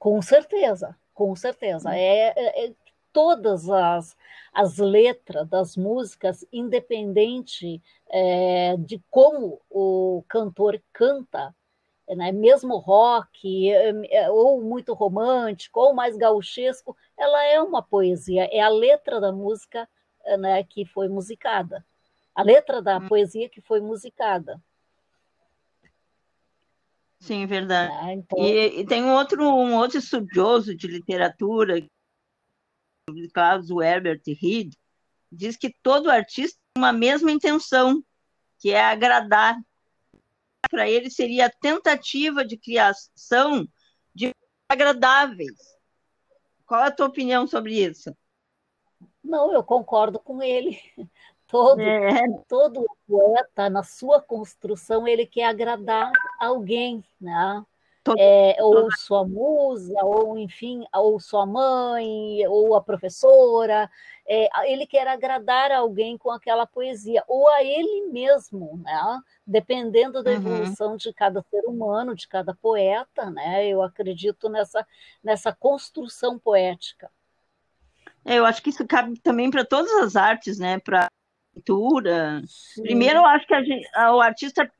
Com certeza, com certeza. Uhum. É, é, é, todas as, as letras das músicas, independente é, de como o cantor canta, né? mesmo rock, é, ou muito romântico, ou mais gauchesco, ela é uma poesia, é a letra da música né, que foi musicada, a letra da hum. poesia que foi musicada. Sim, verdade. É, então... e, e, tem um outro, um outro estudioso de literatura Klaus Herbert Reed, diz que todo artista tem uma mesma intenção, que é agradar. Para ele seria a tentativa de criação de agradáveis. Qual é a tua opinião sobre isso? Não, eu concordo com ele. Todo, é. todo poeta, na sua construção, ele quer agradar alguém, né? É, ou sua musa, ou enfim, ou sua mãe, ou a professora. É, ele quer agradar alguém com aquela poesia, ou a ele mesmo, né? dependendo da uhum. evolução de cada ser humano, de cada poeta, né? eu acredito nessa, nessa construção poética. É, eu acho que isso cabe também para todas as artes, né? Para pintura. Sim. Primeiro, eu acho que gente, o artista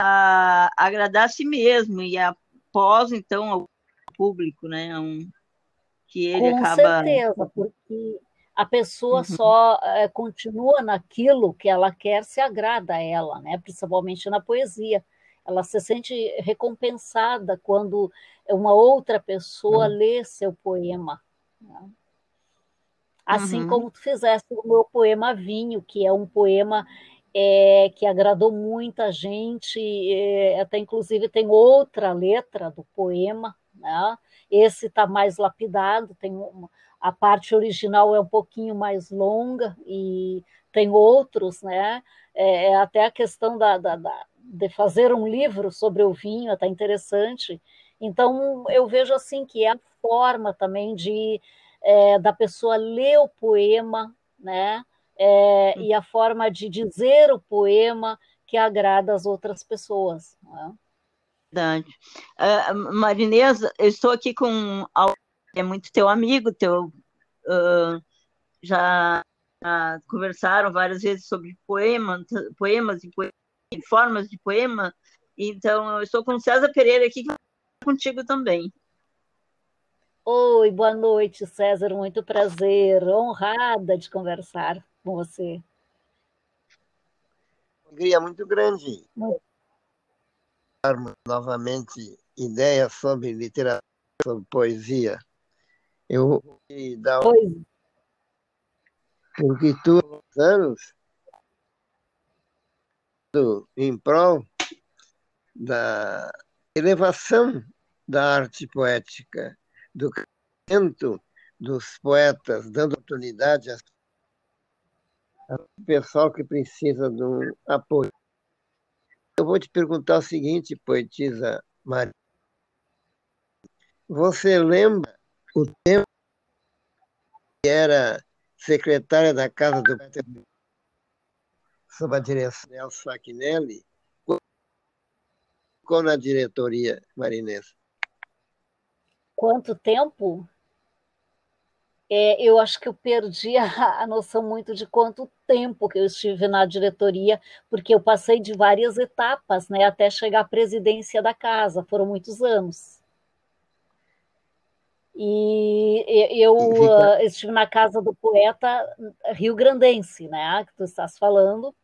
a agradar a si mesmo e após então ao público, né? Um, que ele Com acaba. certeza, porque a pessoa uhum. só é, continua naquilo que ela quer se agrada a ela, né? Principalmente na poesia. Ela se sente recompensada quando uma outra pessoa uhum. lê seu poema. Né? Assim uhum. como tu fizeste o meu poema Vinho, que é um poema é, que agradou muita gente, é, até inclusive tem outra letra do poema, né? Esse está mais lapidado, tem uma, a parte original é um pouquinho mais longa e tem outros, né? É, é até a questão da, da, da, de fazer um livro sobre o vinho, está interessante. Então eu vejo assim que é a forma também de é, da pessoa ler o poema, né? É, e a forma de dizer o poema que agrada as outras pessoas. Né? Verdade. Uh, Marinês, eu estou aqui com é muito teu amigo, teu uh, já uh, conversaram várias vezes sobre poema, poemas e, poemas, formas de poema. Então, eu estou com o César Pereira aqui contigo também. Oi, boa noite, César. Muito prazer. Honrada de conversar com você. Alegria muito grande. Darmos novamente ideias sobre literatura, sobre poesia. Eu vou dar um... Porque tu, anos, em prol da elevação da arte poética, do crescimento dos poetas, dando oportunidade ao pessoal que precisa de um apoio. Eu vou te perguntar o seguinte, poetisa Maria. Você lembra o tempo que era secretária da Casa do Poeta sob a direção de Elsa Fachinelli, ficou na diretoria marinense? Quanto tempo? É, eu acho que eu perdi a, a, noção muito de quanto tempo que eu estive na diretoria, porque eu passei de várias etapas, né, até chegar à presidência da casa, foram muitos anos. E eu uh, estive na casa do poeta Rio Grandense, né, que tu estás falando,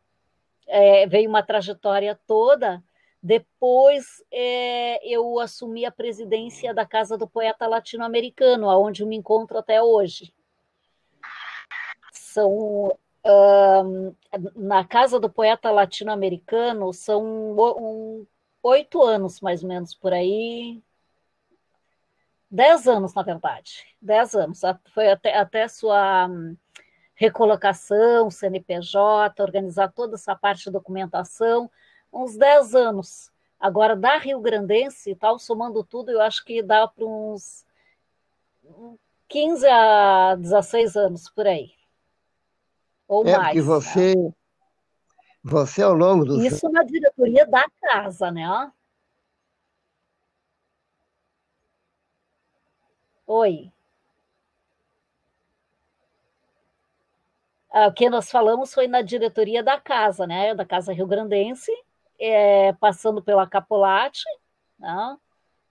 é, veio uma trajetória toda depois é, eu assumi a presidência da Casa do Poeta Latino-Americano, aonde me encontro até hoje. São na Casa do Poeta Latino-Americano são um, oito anos mais ou menos por aí, dez anos na verdade, dez anos. Foi até, até sua hum, recolocação, CNPJ, organizar toda essa parte de documentação uns 10 anos. Agora, da Rio Grandense e tal, somando tudo, eu acho que dá para uns 15 a 16 anos por aí. Ou é mais. Porque você, né? você ao longo do. Isso na diretoria da casa, né? Oi. Ah, o que nós falamos foi na diretoria da casa, né? Da Casa Rio Grandense é, passando pela Capolate, né?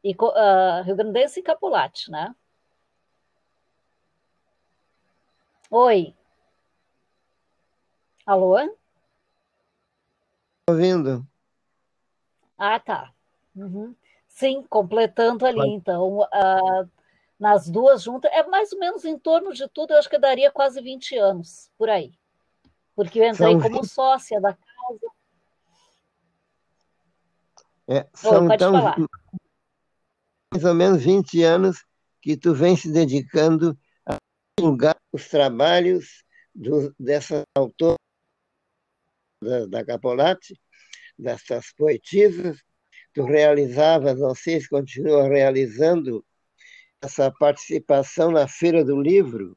e, uh, Rio Grandense e Capolate, né? Oi. Alô? Ouvindo. Ah, tá. Uhum. Sim, completando ali, então, uh, nas duas juntas, é mais ou menos em torno de tudo, eu acho que daria quase 20 anos, por aí. Porque eu entrei São como 20... sócia da casa. É, são então falar. mais ou menos 20 anos que tu vem se dedicando a divulgar os trabalhos do, dessa autora da, da Capolati, dessas poetisas. Tu realizavas, não sei se continua realizando, essa participação na Feira do Livro,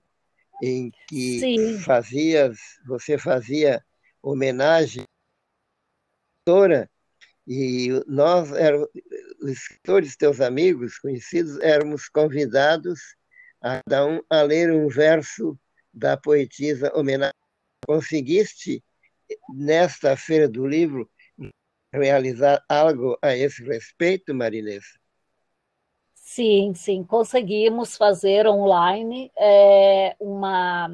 em que Sim. fazias, você fazia homenagem à autora e nós, os escritores, teus amigos, conhecidos, éramos convidados a, dar um, a ler um verso da poetisa homenagem. Conseguiste, nesta Feira do Livro, realizar algo a esse respeito, Marinês? Sim, sim, conseguimos fazer online é, uma,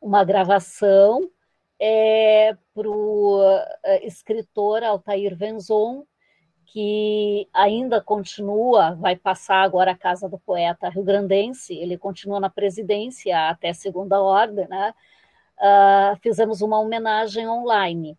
uma gravação é, para o é, escritor Altair Venzon, que ainda continua, vai passar agora a casa do poeta rio-grandense, ele continua na presidência até segunda ordem, né? Uh, fizemos uma homenagem online.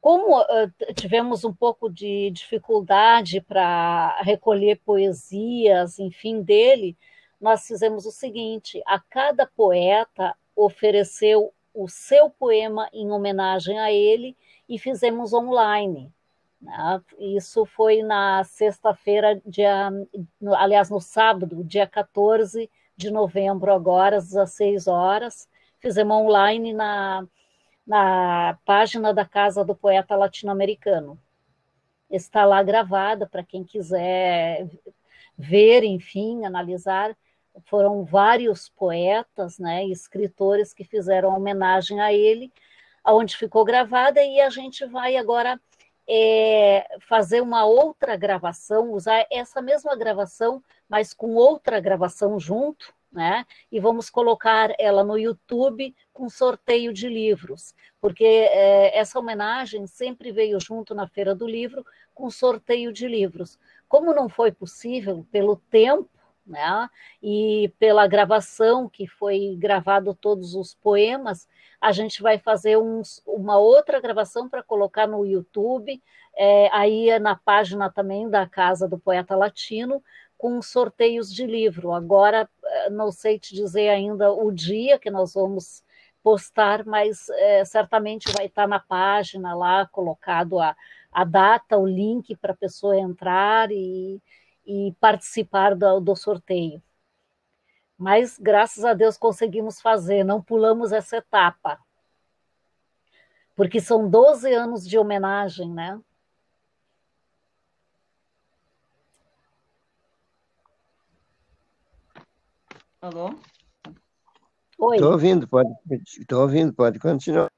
Como uh, tivemos um pouco de dificuldade para recolher poesias, enfim, dele, nós fizemos o seguinte: a cada poeta ofereceu o seu poema em homenagem a ele e fizemos online. Né? Isso foi na sexta-feira, dia, aliás, no sábado, dia 14 de novembro, agora, às 16 horas. Fizemos online na, na página da Casa do Poeta Latino-Americano. Está lá gravada para quem quiser ver, enfim, analisar. Foram vários poetas, né, escritores que fizeram homenagem a ele, aonde ficou gravada e a gente vai agora é, fazer uma outra gravação, usar essa mesma gravação, mas com outra gravação junto, né? E vamos colocar ela no YouTube com sorteio de livros, porque é, essa homenagem sempre veio junto na Feira do Livro com sorteio de livros. Como não foi possível pelo tempo, né? E pela gravação que foi gravado todos os poemas, a gente vai fazer uns, uma outra gravação para colocar no YouTube, é, aí é na página também da Casa do Poeta Latino, com sorteios de livro. Agora, é, não sei te dizer ainda o dia que nós vamos postar, mas é, certamente vai estar na página lá colocado a, a data, o link para a pessoa entrar e, e participar do, do sorteio. Mas, graças a Deus, conseguimos fazer, não pulamos essa etapa. Porque são 12 anos de homenagem, né? Alô? Oi. Estou ouvindo, pode, estou ouvindo, pode continuar.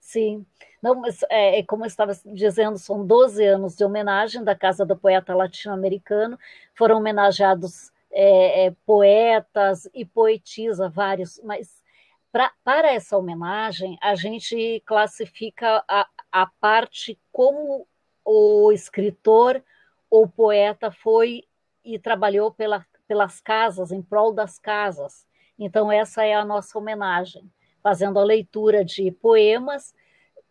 Sim. Não, mas é, é, como eu estava dizendo, são 12 anos de homenagem da Casa do Poeta Latino-Americano. Foram homenageados é, é, poetas e poetisa, vários, mas pra, para essa homenagem, a gente classifica a, a parte como o escritor ou poeta foi e trabalhou pela, pelas casas, em prol das casas. Então, essa é a nossa homenagem, fazendo a leitura de poemas,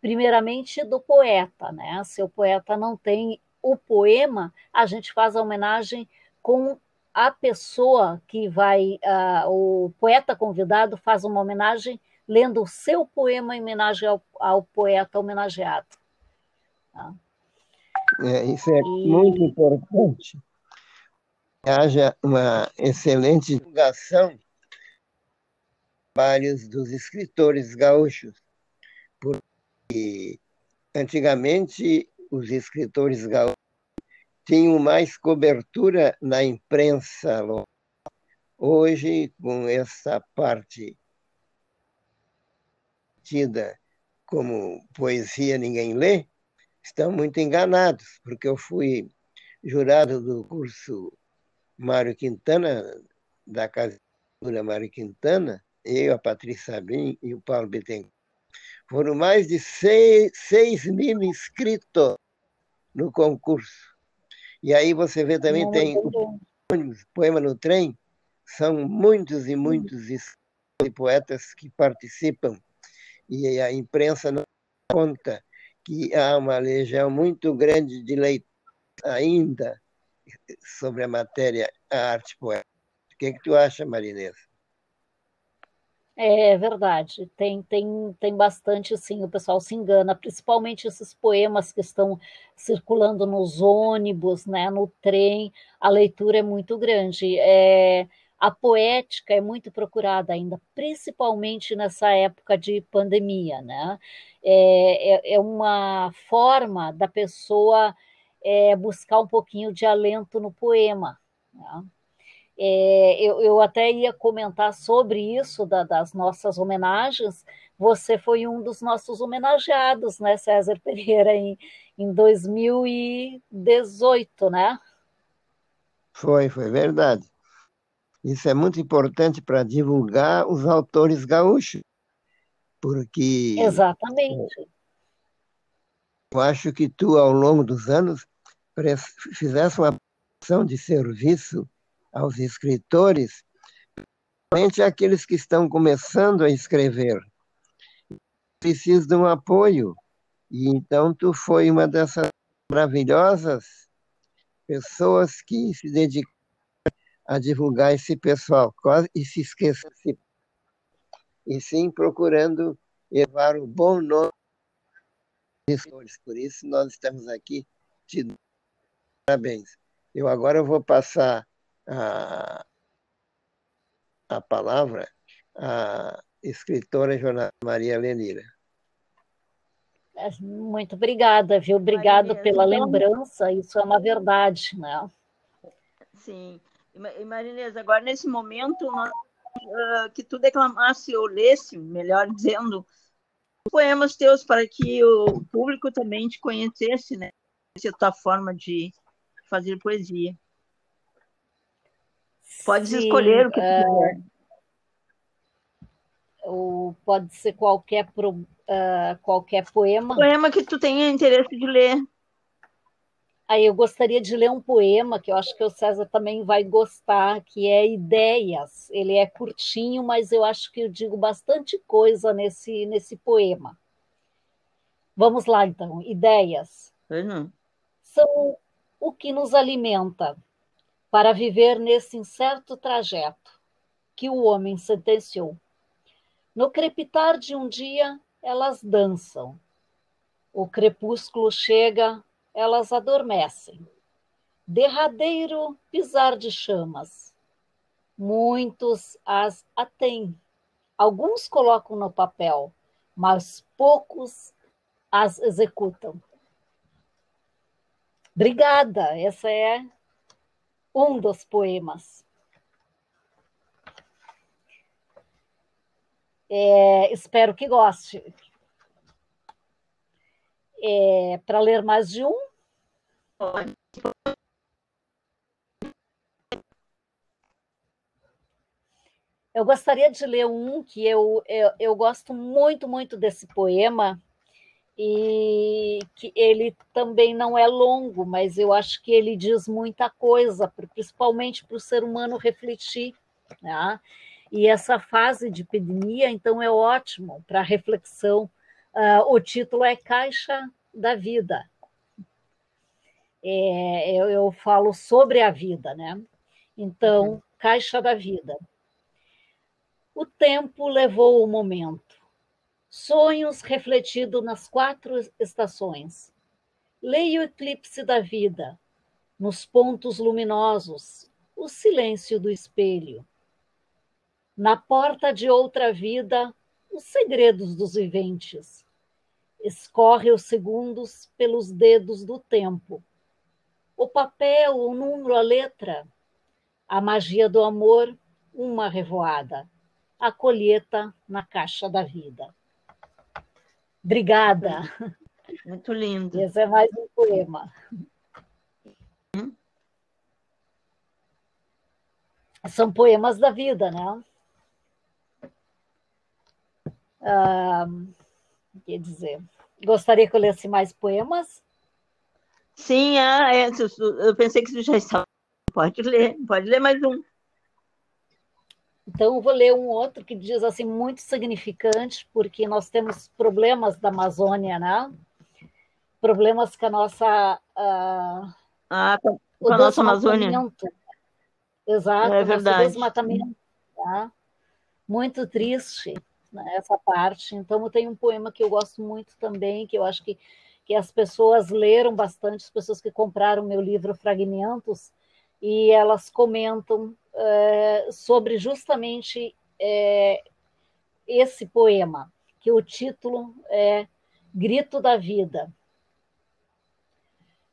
primeiramente do poeta, né? Se o poeta não tem o poema, a gente faz a homenagem com a pessoa que vai, uh, o poeta convidado faz uma homenagem lendo o seu poema em homenagem ao, ao poeta homenageado. Tá? É, isso é e... muito importante. Haja uma excelente divulgação trabalhos dos escritores gaúchos, antigamente os escritores gaúchos tinham mais cobertura na imprensa local. Hoje, com essa parte tida como poesia ninguém lê, estão muito enganados, porque eu fui jurado do curso Mário Quintana, da Casa Mário Quintana, eu, a Patrícia Sabim e o Paulo Bittencourt. Foram mais de 6 mil inscritos no concurso. E aí você vê também, Não, tem o Poema no Trem, são muitos e muitos e poetas que participam. E a imprensa não conta que há uma legião muito grande de leitores ainda sobre a matéria, a arte poética. O que, é que tu acha, Marinês? É verdade, tem, tem, tem bastante, sim, o pessoal se engana, principalmente esses poemas que estão circulando nos ônibus, né, no trem, a leitura é muito grande. É, a poética é muito procurada ainda, principalmente nessa época de pandemia, né? É, é, é uma forma da pessoa é, buscar um pouquinho de alento no poema. Né? É, eu, eu, até ia comentar sobre isso, da, das nossas homenagens. Você foi um dos nossos homenageados, né, César Pereira, em, em 2018, né? Foi, foi verdade. Isso é muito importante para divulgar os autores gaúchos, porque. Exatamente. Eu acho que tu, ao longo dos anos, fizesse uma ação de serviço aos escritores, principalmente aqueles que estão começando a escrever. Precisam de um apoio. E então tu foi uma dessas maravilhosas pessoas que se dedicaram a divulgar esse pessoal, quase e se esqueça e sim procurando levar o bom nome dos. Por isso nós estamos aqui te parabéns. Eu agora vou passar a a palavra à escritora jornalista Maria Lenira. É, muito obrigada, viu? Obrigado Maria, pela então... lembrança, isso é uma verdade, né? Sim. E Marinês, agora nesse momento, nós, uh, que tu declamasse ou lesse, melhor dizendo, poemas teus para que o público também te conhecesse, né? Essa é a tua forma de fazer poesia. Pode escolher o que é... quiser. Ou pode ser qualquer, pro, uh, qualquer poema. Poema que tu tenha interesse de ler. Aí eu gostaria de ler um poema que eu acho que o César também vai gostar, que é Ideias. Ele é curtinho, mas eu acho que eu digo bastante coisa nesse, nesse poema. Vamos lá, então. Ideias. Uhum. São o que nos alimenta para viver nesse incerto trajeto que o homem sentenciou. No crepitar de um dia, elas dançam. O crepúsculo chega, elas adormecem. Derradeiro pisar de chamas. Muitos as atêm. Alguns colocam no papel, mas poucos as executam. Obrigada, essa é um dos poemas. É, espero que goste. É, Para ler mais de um? Eu gostaria de ler um que eu, eu, eu gosto muito, muito desse poema, e que ele também não é longo, mas eu acho que ele diz muita coisa, principalmente para o ser humano refletir. Né? E essa fase de epidemia, então, é ótimo para reflexão. Uh, o título é Caixa da Vida. É, eu, eu, falo sobre a vida, né? Então, uhum. Caixa da Vida. O tempo levou o momento Sonhos refletidos nas quatro estações. Leia o eclipse da vida, nos pontos luminosos, o silêncio do espelho. Na porta de outra vida, os segredos dos viventes. Escorre os segundos pelos dedos do tempo. O papel, o número, a letra. A magia do amor, uma revoada. A colheita na caixa da vida. Obrigada. Muito lindo. Esse é mais um poema. Hum? São poemas da vida, né? Ah, quer dizer, gostaria que eu lesse mais poemas? Sim, ah, é, eu pensei que você já estava. Pode ler, pode ler mais um. Então, eu vou ler um outro que diz assim, muito significante, porque nós temos problemas da Amazônia, né? Problemas com a nossa. Uh, ah, com a nossa Amazônia. Exato, é verdade. desmatamento. Tá? Muito triste né, essa parte. Então, eu tenho um poema que eu gosto muito também, que eu acho que, que as pessoas leram bastante, as pessoas que compraram meu livro Fragmentos, e elas comentam uh, sobre justamente uh, esse poema, que o título é Grito da Vida.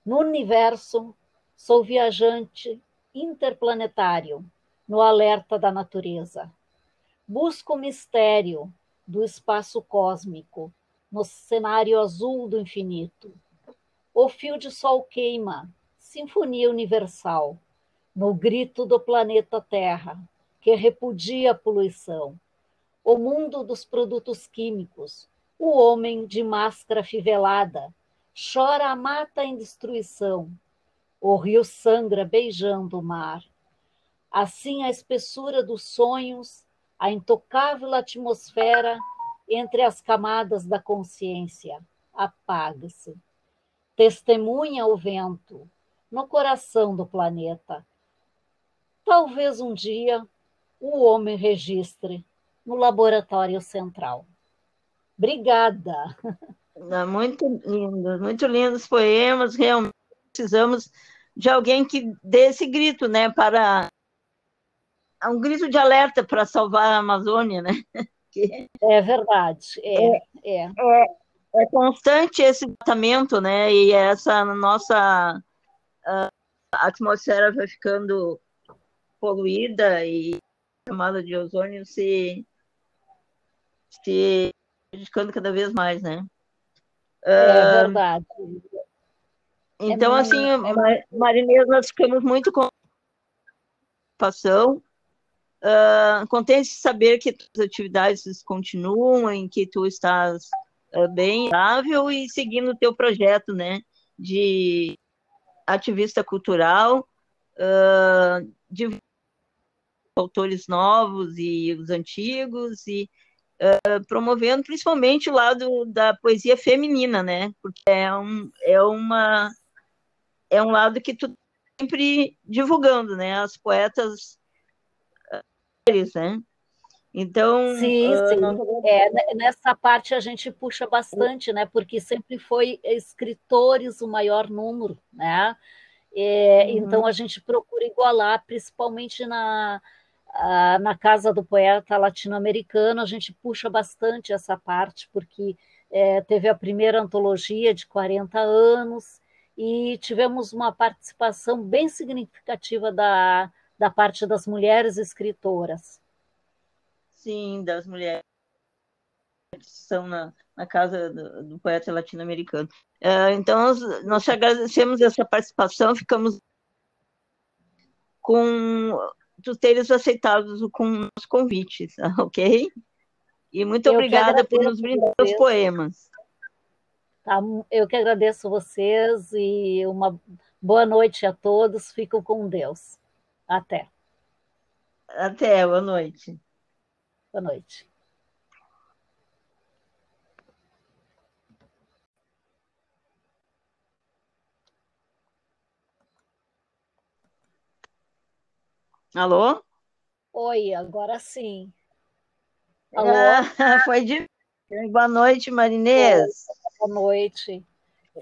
No universo, sou viajante interplanetário no alerta da natureza. Busco o mistério do espaço cósmico no cenário azul do infinito. O fio de sol queima, sinfonia universal no grito do planeta Terra, que repudia a poluição, o mundo dos produtos químicos, o homem de máscara fivelada, chora a mata em destruição, o rio sangra beijando o mar. Assim a espessura dos sonhos, a intocável atmosfera entre as camadas da consciência apaga-se. Testemunha o vento no coração do planeta Talvez um dia o homem registre no laboratório central. Obrigada. Muito lindo, muito lindos poemas. Realmente precisamos de alguém que dê esse grito, né, para um grito de alerta para salvar a Amazônia, né? É verdade, é, é. é, é constante esse tratamento, né? E essa nossa a atmosfera vai ficando poluída e a camada de ozônio se se prejudicando cada vez mais, né? É verdade. Então, é assim, é... Marinês, nós ficamos muito com participação. Uh, contente de saber que as atividades continuam, em que tu estás uh, bem estável e seguindo o teu projeto, né, de ativista cultural, uh, de autores novos e os antigos e uh, promovendo principalmente o lado da poesia feminina, né, porque é um é uma é um lado que tu sempre divulgando, né? As poetas né? Então, sim, uh, sim. É, nessa parte a gente puxa bastante, né? Porque sempre foi escritores o maior número, né? É, uhum. Então a gente procura igualar, principalmente na na casa do poeta latino-americano, a gente puxa bastante essa parte, porque é, teve a primeira antologia de 40 anos, e tivemos uma participação bem significativa da, da parte das mulheres escritoras. Sim, das mulheres que são na, na casa do, do poeta latino-americano. Uh, então, nós, nós agradecemos essa participação, ficamos com tu teres aceitado com o nosso convite, ok? E muito Eu obrigada por nos brindar os poemas. Tá? Eu que agradeço vocês e uma boa noite a todos. Fico com Deus. Até. Até, boa noite. Boa noite. Alô? Oi, agora sim. Alô? Ah, foi de. Boa noite, Marinês boa noite.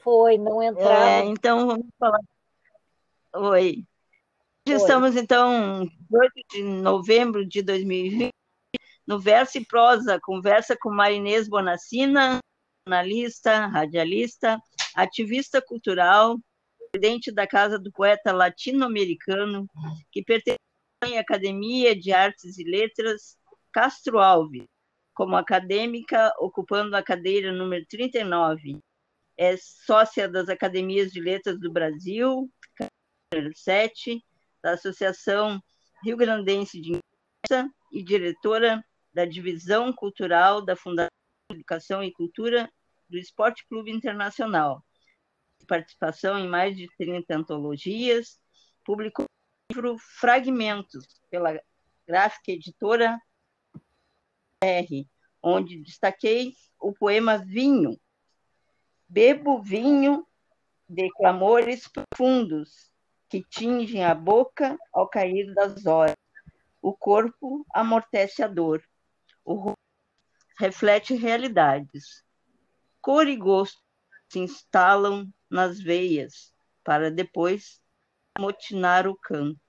Foi, não entrar. É, então, vamos falar. Oi. Oi. Estamos, então, 8 de novembro de 2020, no Verso e Prosa, conversa com Marinês Bonacina, jornalista, radialista, ativista cultural, presidente da Casa do Poeta Latino-Americano, que pertence Academia de Artes e Letras Castro Alves, como acadêmica, ocupando a cadeira número 39. É sócia das Academias de Letras do Brasil, 7, da Associação Rio Grandense de Imprensa e diretora da Divisão Cultural da Fundação Educação e Cultura do Esporte Clube Internacional. Participação em mais de 30 antologias, publicou livro Fragmentos pela gráfica editora R, onde destaquei o poema Vinho. Bebo vinho de clamores profundos que tingem a boca ao cair das horas. O corpo amortece a dor. O rosto reflete realidades. Cor e gosto se instalam nas veias para depois motinar o canto.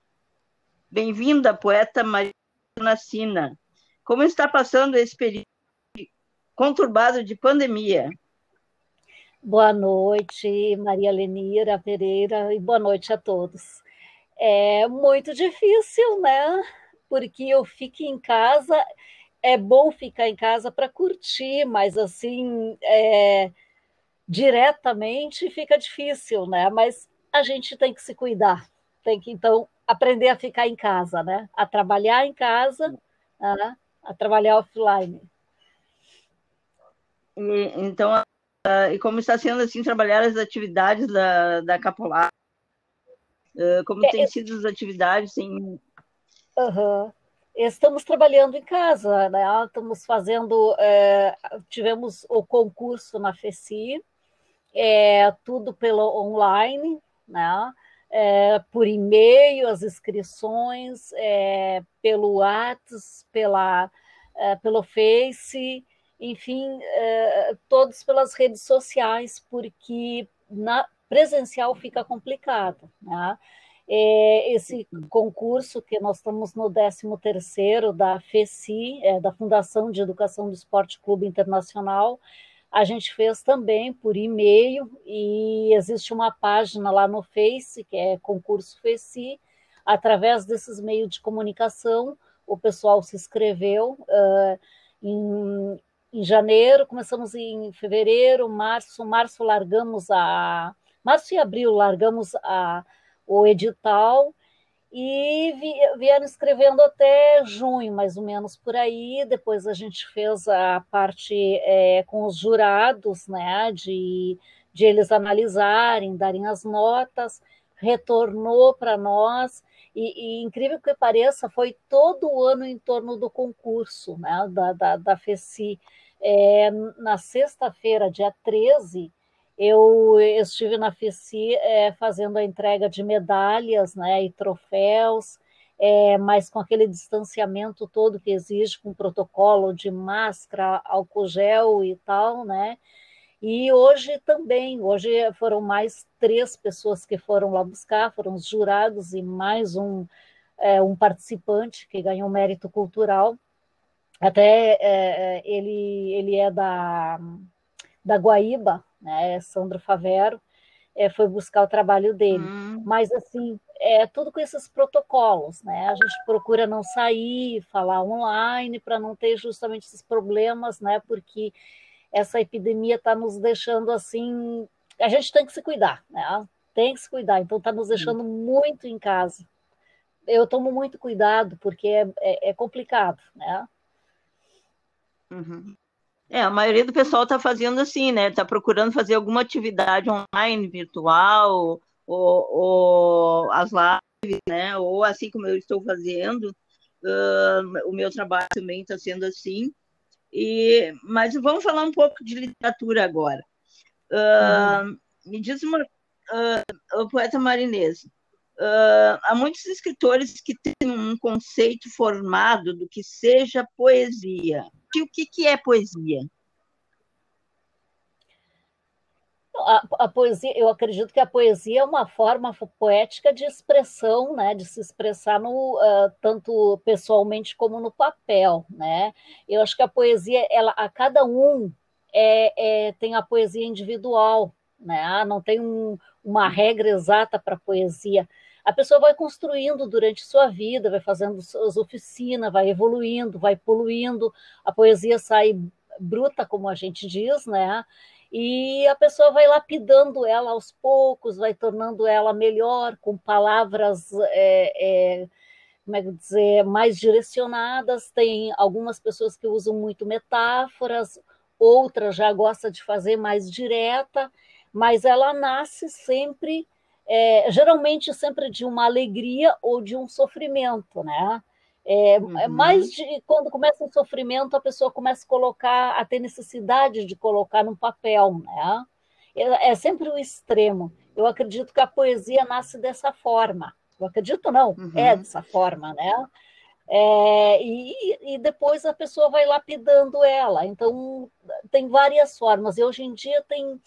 Bem-vinda, poeta Maria Nacina, como está passando esse período conturbado de pandemia? Boa noite, Maria Lenira Pereira, e boa noite a todos. É muito difícil, né? Porque eu fico em casa, é bom ficar em casa para curtir, mas assim, é, diretamente fica difícil, né? Mas a gente tem que se cuidar, tem que então aprender a ficar em casa, né? A trabalhar em casa, né? a trabalhar offline. E, então, uh, e como está sendo assim trabalhar as atividades da, da Capolar? Uh, como é, têm sido as atividades em... Uhum. Estamos trabalhando em casa, né? Estamos fazendo, é, tivemos o concurso na FECI, é, tudo pelo online, né? É, por e-mail, as inscrições, é, pelo WhatsApp, pela, é, pelo Face, enfim, é, todos pelas redes sociais, porque na presencial fica complicado. Né? É, esse concurso, que nós estamos no 13º da FECI, é, da Fundação de Educação do Esporte Clube Internacional, a gente fez também por e-mail e existe uma página lá no Face, que é concurso FECI, através desses meios de comunicação, o pessoal se inscreveu uh, em, em janeiro, começamos em fevereiro, março, março largamos a março e abril largamos a, o edital e vi, vieram escrevendo até junho, mais ou menos por aí. Depois a gente fez a parte é, com os jurados, né, de, de eles analisarem, darem as notas, retornou para nós. E, e, incrível que pareça, foi todo o ano em torno do concurso né, da, da, da FECI. É, na sexta-feira, dia 13, eu estive na FECI é, fazendo a entrega de medalhas né, e troféus, é, mas com aquele distanciamento todo que exige, com protocolo de máscara, álcool gel e tal, né? E hoje também, hoje foram mais três pessoas que foram lá buscar, foram os jurados e mais um, é, um participante que ganhou mérito cultural. Até é, é ele, ele é da, da Guaíba, né, Sandro Favero, é, foi buscar o trabalho dele. Hum. Mas, assim, é tudo com esses protocolos, né? A gente procura não sair, falar online, para não ter justamente esses problemas, né? Porque essa epidemia está nos deixando assim. A gente tem que se cuidar, né? Tem que se cuidar, então está nos deixando muito em casa. Eu tomo muito cuidado, porque é, é, é complicado, né? Uhum. É, a maioria do pessoal está fazendo assim, né? Está procurando fazer alguma atividade online, virtual, ou, ou, as lives, né? Ou assim como eu estou fazendo, uh, o meu trabalho também está sendo assim. E, mas vamos falar um pouco de literatura agora. Uh, uhum. Me diz uma, uh, o poeta marinês. Uh, há muitos escritores que têm um conceito formado do que seja poesia. O que, que é poesia? A, a, poesia, eu acredito que a poesia é uma forma poética de expressão, né, de se expressar no, uh, tanto pessoalmente como no papel, né? Eu acho que a poesia, ela, a cada um é, é tem a poesia individual, né? Ah, não tem um, uma regra exata para poesia. A pessoa vai construindo durante sua vida, vai fazendo suas oficinas, vai evoluindo, vai poluindo. A poesia sai bruta, como a gente diz, né? e a pessoa vai lapidando ela aos poucos, vai tornando ela melhor, com palavras, é, é, como é que dizer, mais direcionadas. Tem algumas pessoas que usam muito metáforas, outras já gosta de fazer mais direta, mas ela nasce sempre, é, geralmente sempre de uma alegria ou de um sofrimento, né? É, é, uhum. é, mais de quando começa o sofrimento, a pessoa começa a colocar, a ter necessidade de colocar no papel, né? É, é sempre o extremo. Eu acredito que a poesia nasce dessa forma. Eu acredito não, uhum. é dessa forma, né? É, e, e, depois a pessoa vai lapidando ela. Então, tem várias formas. E hoje em dia tem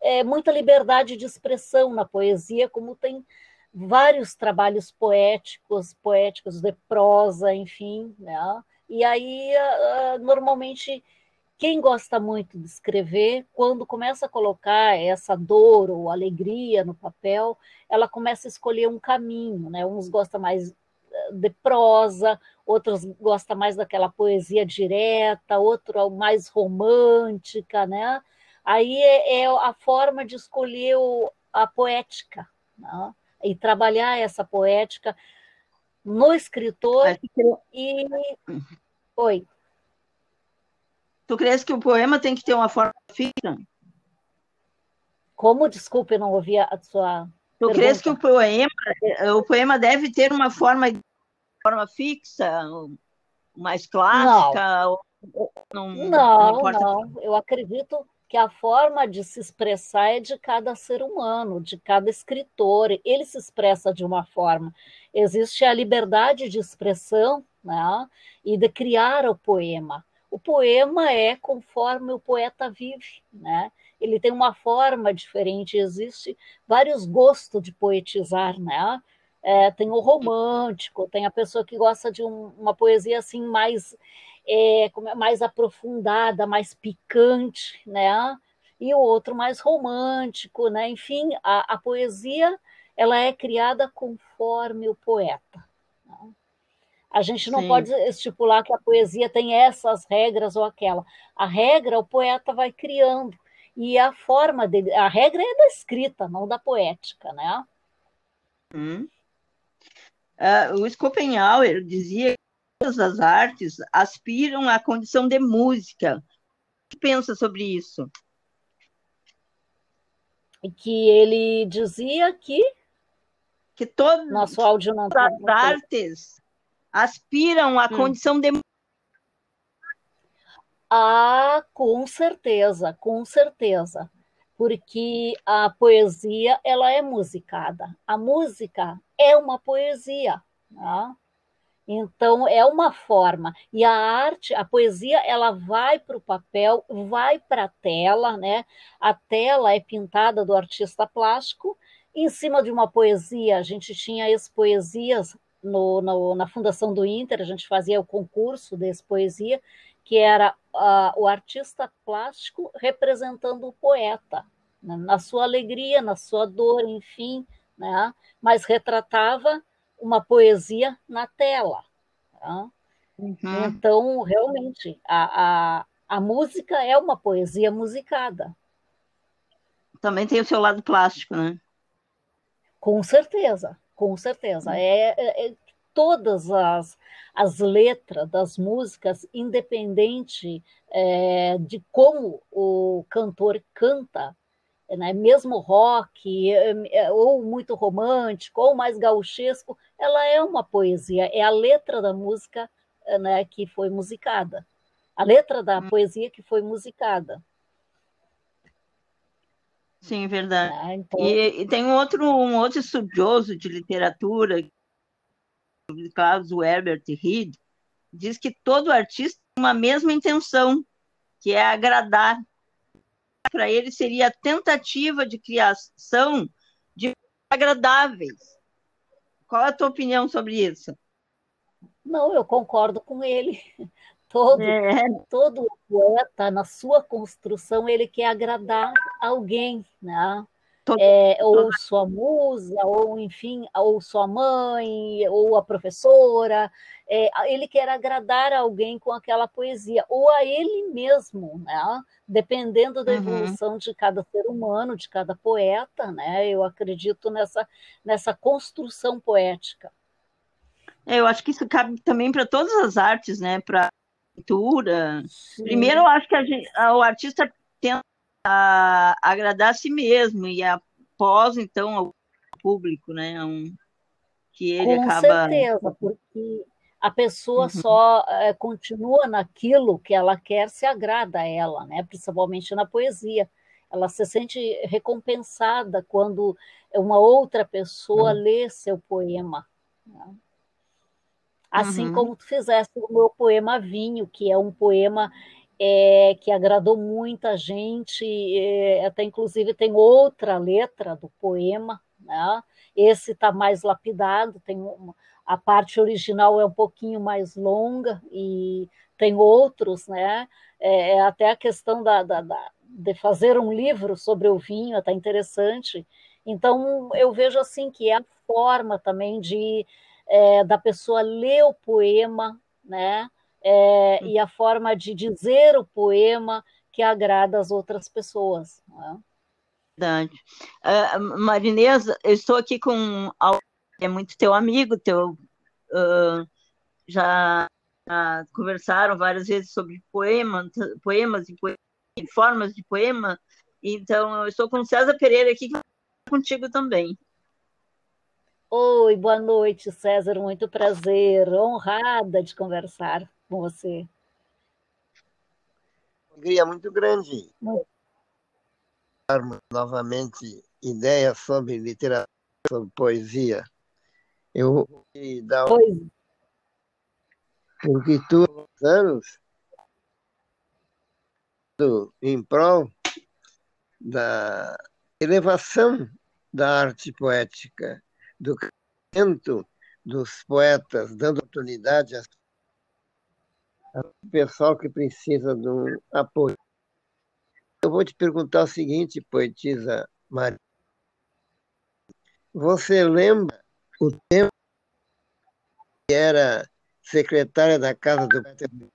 é, muita liberdade de expressão na poesia, como tem vários trabalhos poéticos, poéticos de prosa, enfim, né? E aí, uh, normalmente, quem gosta muito de escrever, quando começa a colocar essa dor ou alegria no papel, ela começa a escolher um caminho, né? Uns gostam mais de prosa, outros gostam mais daquela poesia direta, outro mais romântica, né? Aí é, é a forma de escolher o, a poética, né? e trabalhar essa poética no escritor e oi. Tu crees que o poema tem que ter uma forma fixa? Como? Desculpe não ouvi a sua tu pergunta. crees que o poema o poema deve ter uma forma forma fixa mais clássica não. não, não, não, eu acredito que a forma de se expressar é de cada ser humano, de cada escritor. Ele se expressa de uma forma. Existe a liberdade de expressão né, e de criar o poema. O poema é conforme o poeta vive, né? Ele tem uma forma diferente, existe vários gostos de poetizar, né? É, tem o romântico, tem a pessoa que gosta de um, uma poesia assim mais, é, é mais aprofundada, mais picante, né? E o outro mais romântico, né? Enfim, a, a poesia ela é criada conforme o poeta. Né? A gente não Sim. pode estipular que a poesia tem essas regras ou aquela. A regra o poeta vai criando e a forma dele, a regra é da escrita, não da poética, né? Hum. Uh, o Schopenhauer dizia todas as artes aspiram à condição de música. O que pensa sobre isso? Que ele dizia que que todas Nosso áudio não tá as artes aspiram à hum. condição de ah, com certeza, com certeza. Porque a poesia, ela é musicada. A música é uma poesia, né? Então, é uma forma. E a arte, a poesia, ela vai para o papel, vai para a tela, né? A tela é pintada do artista plástico. Em cima de uma poesia, a gente tinha as poesias no, no, na Fundação do Inter, a gente fazia o concurso desse poesia, que era uh, o artista plástico representando o poeta, né? na sua alegria, na sua dor, enfim, né? mas retratava uma poesia na tela. Tá? Uhum. Então, realmente, a, a, a música é uma poesia musicada. Também tem o seu lado plástico, né? Com certeza, com certeza. É, é, é todas as, as letras das músicas, independente é, de como o cantor canta, né, mesmo rock, é, é, ou muito romântico, ou mais gauchesco, ela é uma poesia, é a letra da música né, que foi musicada, a letra da hum. poesia que foi musicada. Sim, verdade. Ah, então... e, e, tem um outro, um outro estudioso de literatura Klaus Herbert Reed, diz que todo artista tem uma mesma intenção, que é agradar. Para ele seria a tentativa de criação de agradáveis. Qual é a tua opinião sobre isso? Não, eu concordo com ele. Todo, é. todo poeta, na sua construção, ele quer agradar alguém, né? É, ou sua musa, ou enfim, ou sua mãe, ou a professora. É, ele quer agradar alguém com aquela poesia, ou a ele mesmo, né? dependendo da uhum. evolução de cada ser humano, de cada poeta, né? eu acredito nessa, nessa construção poética. É, eu acho que isso cabe também para todas as artes, né? Para pintura. Sim. Primeiro, eu acho que gente, o artista a agradar a si mesmo e após então ao público, né? Um, que ele Com acaba. certeza, porque a pessoa uhum. só é, continua naquilo que ela quer se agrada a ela, né? Principalmente na poesia. Ela se sente recompensada quando uma outra pessoa uhum. lê seu poema. Né? Assim uhum. como tu fizeste o meu poema Vinho, que é um poema é, que agradou muita gente, é, até inclusive tem outra letra do poema, né? Esse está mais lapidado, tem uma, a parte original é um pouquinho mais longa e tem outros, né? É, é até a questão da, da, da, de fazer um livro sobre o vinho, é até interessante. Então eu vejo assim que é a forma também de é, da pessoa ler o poema, né? É, e a forma de dizer o poema que agrada as outras pessoas. É? Verdade. Uh, Marinesa, eu estou aqui com é muito teu amigo, teu uh, já uh, conversaram várias vezes sobre poema, poemas e poemas, formas de poema. Então, eu estou com César Pereira aqui contigo também. Oi, boa noite, César. Muito prazer. Honrada de conversar com você. Alegria muito grande. Muito. Novamente ideias sobre literatura, sobre poesia. Eu vou dar um... Porque tu, anos, em prol da elevação da arte poética, do dos poetas, dando oportunidade ao pessoal que precisa de um apoio. Eu vou te perguntar o seguinte, poetisa Maria. Você lembra o tempo que era secretária da Casa do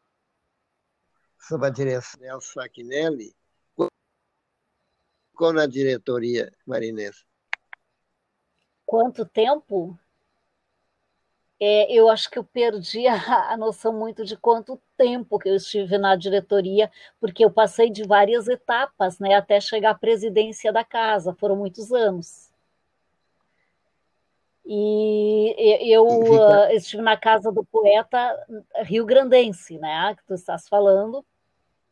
sob a direção de Nelson Fachinelli, ficou na diretoria, Marinês? Quanto tempo? É, eu acho que eu perdi a, a, noção muito de quanto tempo que eu estive na diretoria, porque eu passei de várias etapas, né, até chegar à presidência da casa, foram muitos anos. E eu uh, estive na casa do poeta rio-grandense, né, que tu estás falando,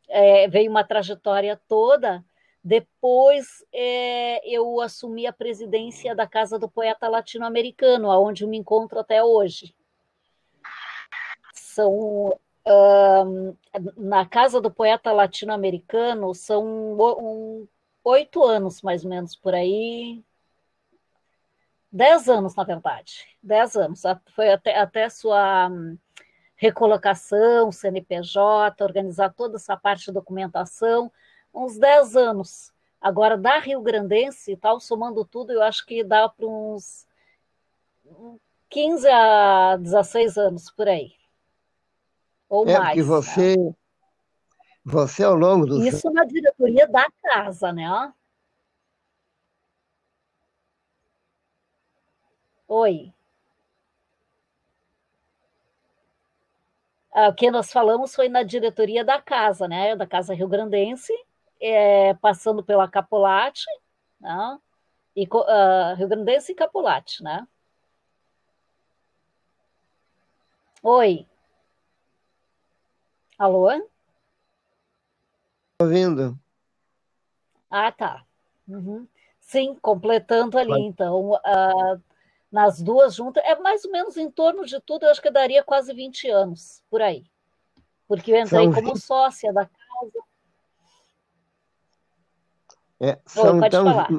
é, veio uma trajetória toda, depois é, eu assumi a presidência da Casa do Poeta Latino-Americano, onde eu me encontro até hoje. São um, na Casa do Poeta Latino-Americano são um, oito anos mais ou menos por aí, dez anos na verdade, dez anos. Foi até, até sua recolocação, CNPJ, organizar toda essa parte de documentação uns 10 anos. Agora, da Rio Grandense, tal, somando tudo, eu acho que dá para uns 15 a 16 anos por aí. Ou é mais. Porque você, né? você ao longo do. Isso na diretoria da casa, né? Oi. Ah, o que nós falamos foi na diretoria da casa, né? Da Casa Rio Grandense é, passando pela Capolate, né? e, uh, Rio Grandense e Capolate, né? Oi. Alô? Ouvindo. Ah, tá. Uhum. Sim, completando ali, Vai. então, uh, nas duas juntas, é mais ou menos em torno de tudo, eu acho que daria quase 20 anos, por aí. Porque eu entrei São como 20... sócia da casa. É, são Oi, então falar.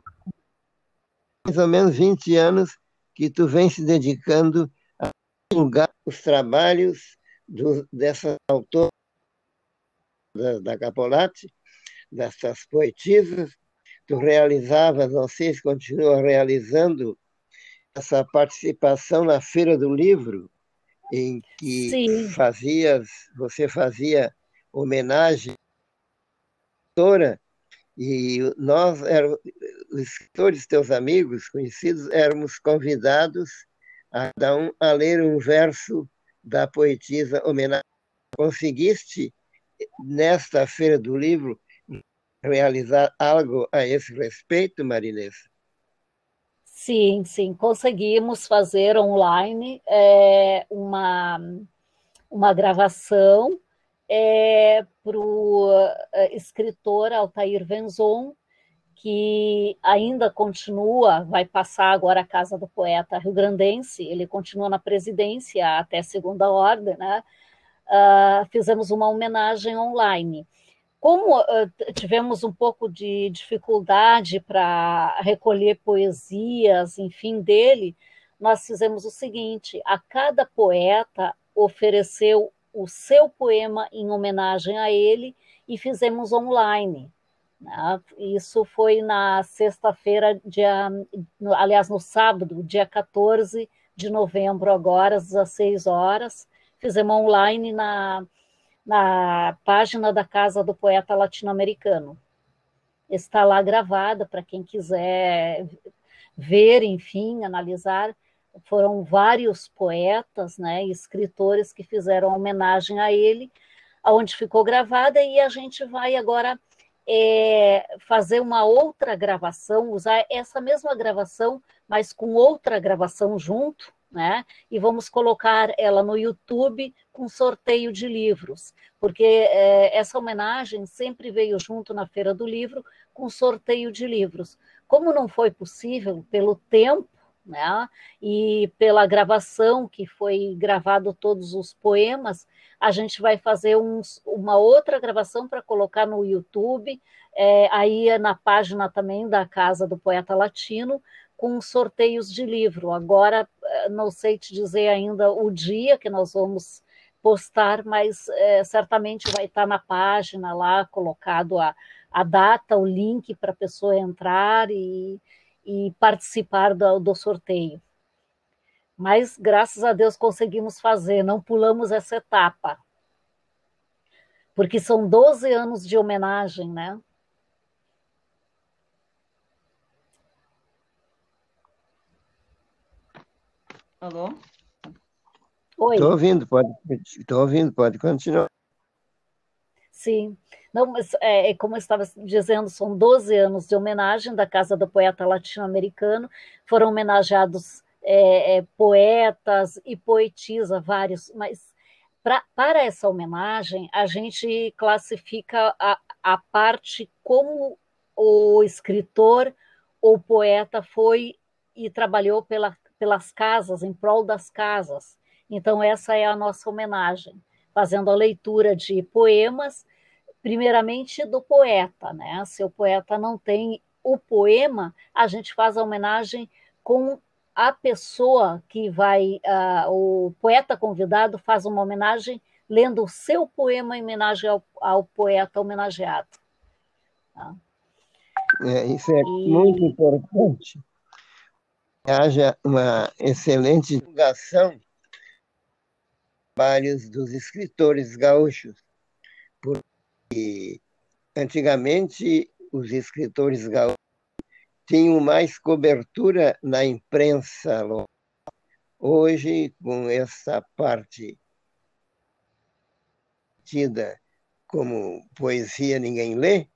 mais ou menos 20 anos que tu vem se dedicando a divulgar os trabalhos do, dessa autora da, da dessas poetisas. Tu realizavas, não sei se continua realizando, essa participação na Feira do Livro, em que Sim. fazias, você fazia homenagem à autora e nós, os escritores, teus amigos, conhecidos, éramos convidados a cada um a ler um verso da poetisa homenagem. Conseguiste, nesta Feira do Livro, realizar algo a esse respeito, Marinês? Sim, sim, conseguimos fazer online é, uma, uma gravação é, para o é, escritor Altair Venzon, que ainda continua, vai passar agora a Casa do Poeta Rio Grandense, ele continua na presidência até segunda ordem, né? Uh, fizemos uma homenagem online. Como uh, tivemos um pouco de dificuldade para recolher poesias, enfim, dele, nós fizemos o seguinte: a cada poeta ofereceu o seu poema em homenagem a ele e fizemos online. Né? Isso foi na sexta-feira, dia, aliás, no sábado, dia 14 de novembro, agora, às 16 horas. Fizemos online na, na página da Casa do Poeta Latino-Americano. Está lá gravada para quem quiser ver, enfim, analisar foram vários poetas, né, escritores que fizeram homenagem a ele, aonde ficou gravada e a gente vai agora é, fazer uma outra gravação, usar essa mesma gravação, mas com outra gravação junto, né? E vamos colocar ela no YouTube com sorteio de livros, porque é, essa homenagem sempre veio junto na Feira do Livro com sorteio de livros. Como não foi possível pelo tempo né? E pela gravação que foi gravado todos os poemas, a gente vai fazer uns, uma outra gravação para colocar no YouTube, é, aí é na página também da Casa do Poeta Latino, com sorteios de livro. Agora, eh, não sei te dizer ainda o dia que nós vamos postar, mas é, certamente vai estar na página lá colocado a, a data, o link para a pessoa entrar e, e participar do, do sorteio. Mas graças a Deus conseguimos fazer, não pulamos essa etapa. Porque são 12 anos de homenagem, né? Alô? Oi. Estou ouvindo, pode, estou ouvindo, pode continuar. Sim. Não, mas é, é, como eu estava dizendo, são 12 anos de homenagem da Casa do Poeta Latino-Americano. Foram homenageados é, é, poetas e poetisa, vários, mas pra, para essa homenagem, a gente classifica a, a parte como o escritor ou poeta foi e trabalhou pela, pelas casas, em prol das casas. Então, essa é a nossa homenagem, fazendo a leitura de poemas, primeiramente do poeta, né? Se o poeta não tem o poema, a gente faz a homenagem com a pessoa que vai, uh, o poeta convidado faz uma homenagem lendo o seu poema em homenagem ao, ao poeta homenageado. Tá? É, isso é e... muito importante. Haja uma excelente divulgação trabalhos dos escritores gaúchos, antigamente os escritores gaúchos tinham mais cobertura na imprensa local. Hoje, com essa parte tida como poesia ninguém lê,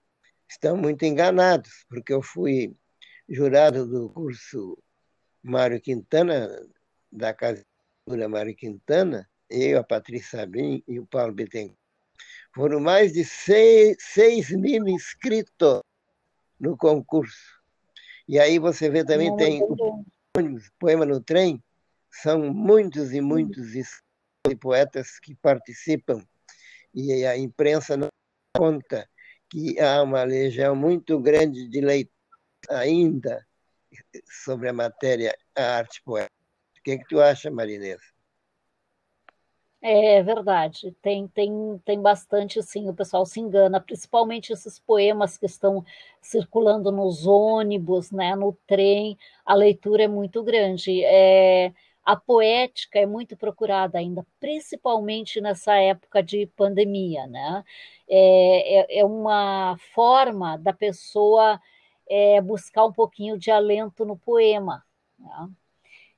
estão muito enganados, porque eu fui jurado do curso Mário Quintana, da Casa Mário Quintana, eu, a Patrícia Sabim e o Paulo Bittencourt. Foram mais de 6 mil inscritos no concurso. E aí você vê também, Não, tem o Poema no Trem, são muitos e muitos e poetas que participam. E a imprensa não conta que há uma legião muito grande de leitores ainda sobre a matéria, a arte poética. O que, é que tu acha, Marinês? É verdade, tem, tem, tem bastante, sim, o pessoal se engana, principalmente esses poemas que estão circulando nos ônibus, né, no trem, a leitura é muito grande. É, a poética é muito procurada ainda, principalmente nessa época de pandemia, né? É, é, é uma forma da pessoa é, buscar um pouquinho de alento no poema. Né?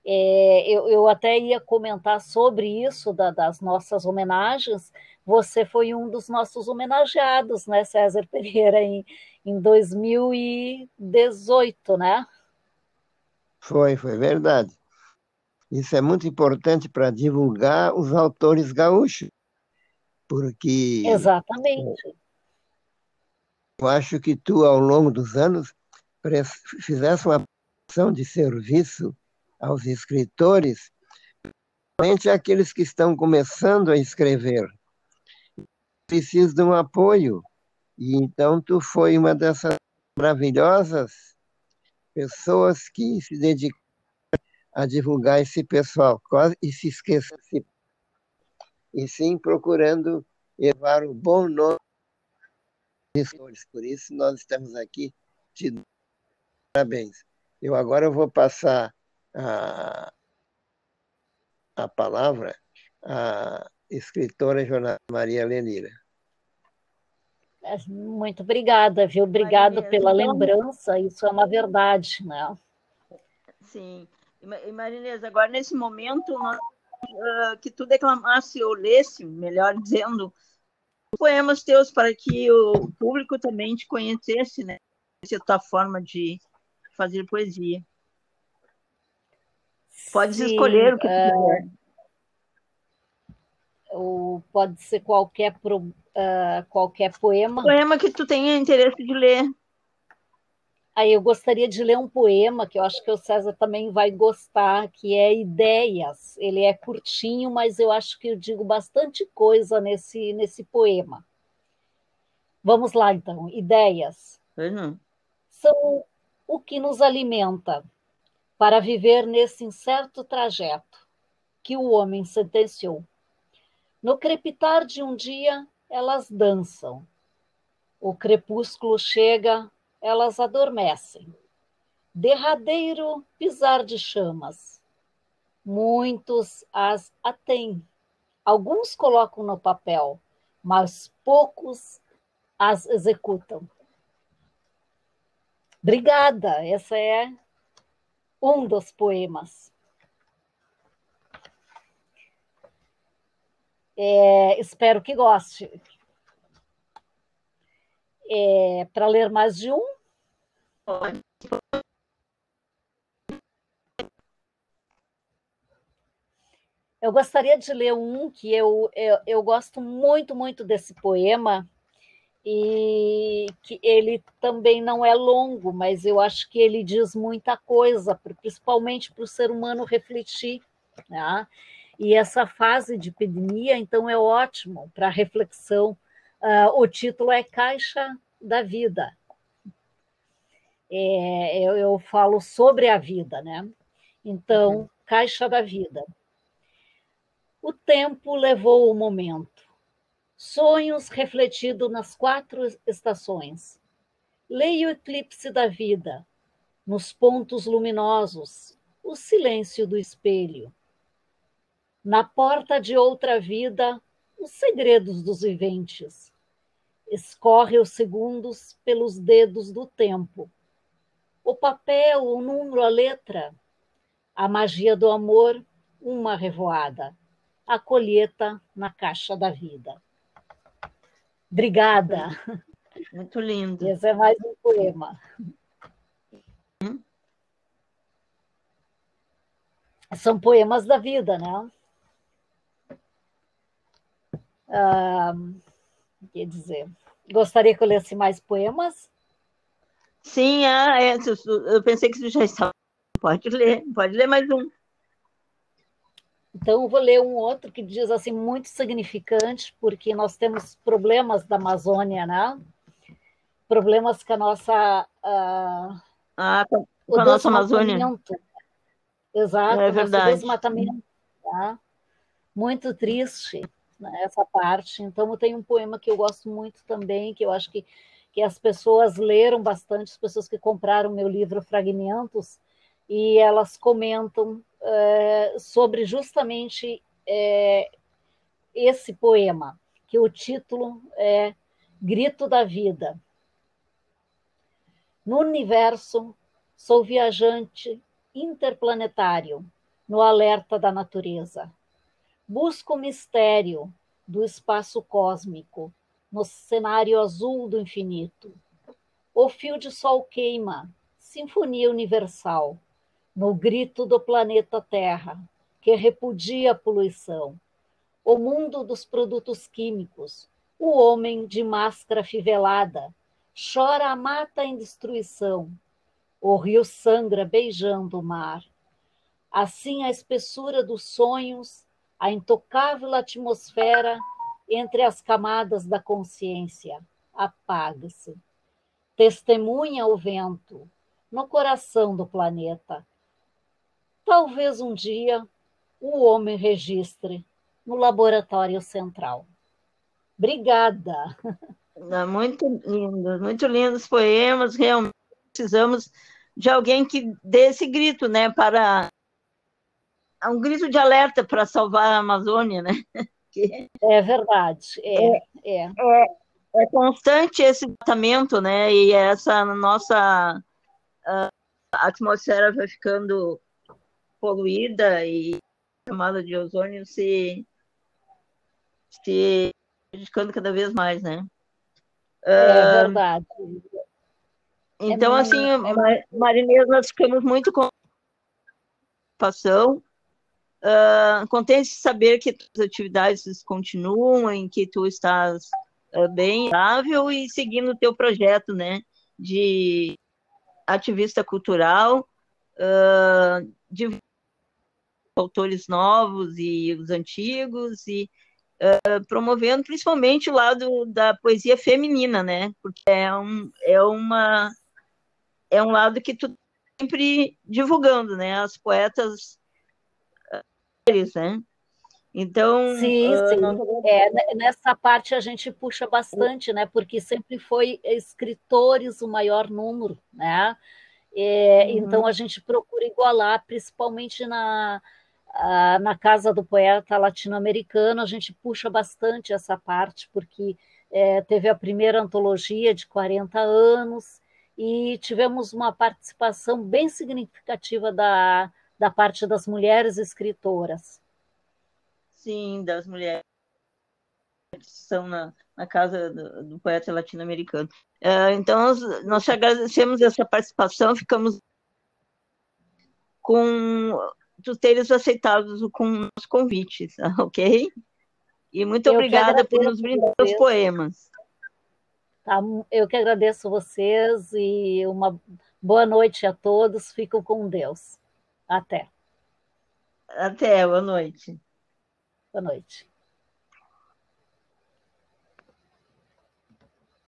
É, eu, eu, até ia comentar sobre isso, da, das nossas homenagens. Você foi um dos nossos homenageados, né, César Pereira, em, em 2018, né? Foi, foi verdade. Isso é muito importante para divulgar os autores gaúchos, porque. Exatamente. Eu acho que tu, ao longo dos anos, fizesse uma ação de serviço aos escritores, principalmente aqueles que estão começando a escrever. Precisam de um apoio. E então tu foi uma dessas maravilhosas pessoas que se dedicam a divulgar esse pessoal, quase e se esqueça e sim procurando levar o bom nome dos escritores. Por isso nós estamos aqui te parabéns. Eu agora vou passar a, a palavra à escritora jornalista Maria Lenira. É, muito obrigada, viu? Obrigada Maria, pela então... lembrança, isso é uma verdade, né? Sim. Marinês, agora nesse momento nós, uh, que tu declamasse ou lesse, melhor dizendo, poemas teus para que o público também te conhecesse, né? Essa é a tua forma de fazer poesia. Pode Sim, escolher o que é, quiser. Ou pode ser qualquer, uh, qualquer poema. Poema que tu tenha interesse de ler. Aí eu gostaria de ler um poema que eu acho que o César também vai gostar, que é Ideias. Ele é curtinho, mas eu acho que eu digo bastante coisa nesse, nesse poema. Vamos lá, então. Ideias. Uhum. São o que nos alimenta, para viver nesse incerto trajeto que o homem sentenciou. No crepitar de um dia, elas dançam. O crepúsculo chega, elas adormecem. Derradeiro pisar de chamas. Muitos as atêm. Alguns colocam no papel, mas poucos as executam. Obrigada, essa é um dos poemas. É, espero que goste. É, Para ler mais de um? Eu gostaria de ler um que eu, eu, eu gosto muito, muito desse poema, e que ele também não é longo, mas eu acho que ele diz muita coisa, principalmente para o ser humano refletir. Né? E essa fase de epidemia, então, é ótimo para reflexão. Uh, o título é Caixa da Vida. É, eu, eu, falo sobre a vida, né? Então, uhum. Caixa da Vida. O tempo levou o momento Sonhos refletido nas quatro estações. Leia o eclipse da vida, nos pontos luminosos, o silêncio do espelho. Na porta de outra vida, os segredos dos viventes. Escorre os segundos pelos dedos do tempo. O papel, o número, a letra. A magia do amor, uma revoada. A colheita na caixa da vida. Obrigada. Muito lindo. Esse é mais um poema. Hum? São poemas da vida, né? Ah, quer dizer, gostaria que eu lesse mais poemas? Sim, ah, é, eu pensei que você já estava. Pode ler, pode ler mais um. Então, eu vou ler um outro que diz assim, muito significante, porque nós temos problemas da Amazônia, né? Problemas com a nossa. Uh, ah, com a nossa Amazônia. Exato, é verdade. desmatamento. Tá? Muito triste né, essa parte. Então, eu tenho um poema que eu gosto muito também, que eu acho que, que as pessoas leram bastante, as pessoas que compraram meu livro Fragmentos, e elas comentam é, sobre justamente é, esse poema, que o título é Grito da Vida. No universo, sou viajante interplanetário no alerta da natureza. Busco o mistério do espaço cósmico no cenário azul do infinito. O fio de sol queima, sinfonia universal no grito do planeta Terra, que repudia a poluição, o mundo dos produtos químicos, o homem de máscara fivelada, chora a mata em destruição, o rio sangra beijando o mar. Assim a espessura dos sonhos, a intocável atmosfera entre as camadas da consciência apaga-se. Testemunha o vento no coração do planeta, Talvez um dia o homem registre no laboratório central. Obrigada. Muito lindo, muito lindos poemas. Realmente precisamos de alguém que dê esse grito, né, para um grito de alerta para salvar a Amazônia, né? É verdade. É, é, é. é constante esse tratamento, né? E essa nossa uh, atmosfera vai ficando poluída e a camada de ozônio se, se prejudicando cada vez mais, né? É uh, verdade. Então, é assim, é nós ficamos muito com preocupação, uh, contente de saber que as atividades continuam, em que tu estás uh, bem estável e seguindo o teu projeto, né, de ativista cultural, uh, de autores novos e os antigos, e uh, promovendo principalmente o lado da poesia feminina, né? Porque é, um, é, uma, é um lado que tu sempre divulgando, né? As poetas né? Então, sim, uh, sim. É, nessa parte a gente puxa bastante, né? Porque sempre foi escritores o maior número, né? É, uhum. Então a gente procura igualar, principalmente na, na casa do poeta latino-americano, a gente puxa bastante essa parte, porque é, teve a primeira antologia de 40 anos e tivemos uma participação bem significativa da, da parte das mulheres escritoras. Sim, das mulheres são na, na casa do, do poeta latino-americano. Uh, então, nós, nós agradecemos essa participação, ficamos com tu teres aceitado com os convites, ok? E muito eu obrigada por nos brindar os poemas. Tá, eu que agradeço vocês e uma boa noite a todos. Fico com Deus. Até. Até, boa noite. Boa noite.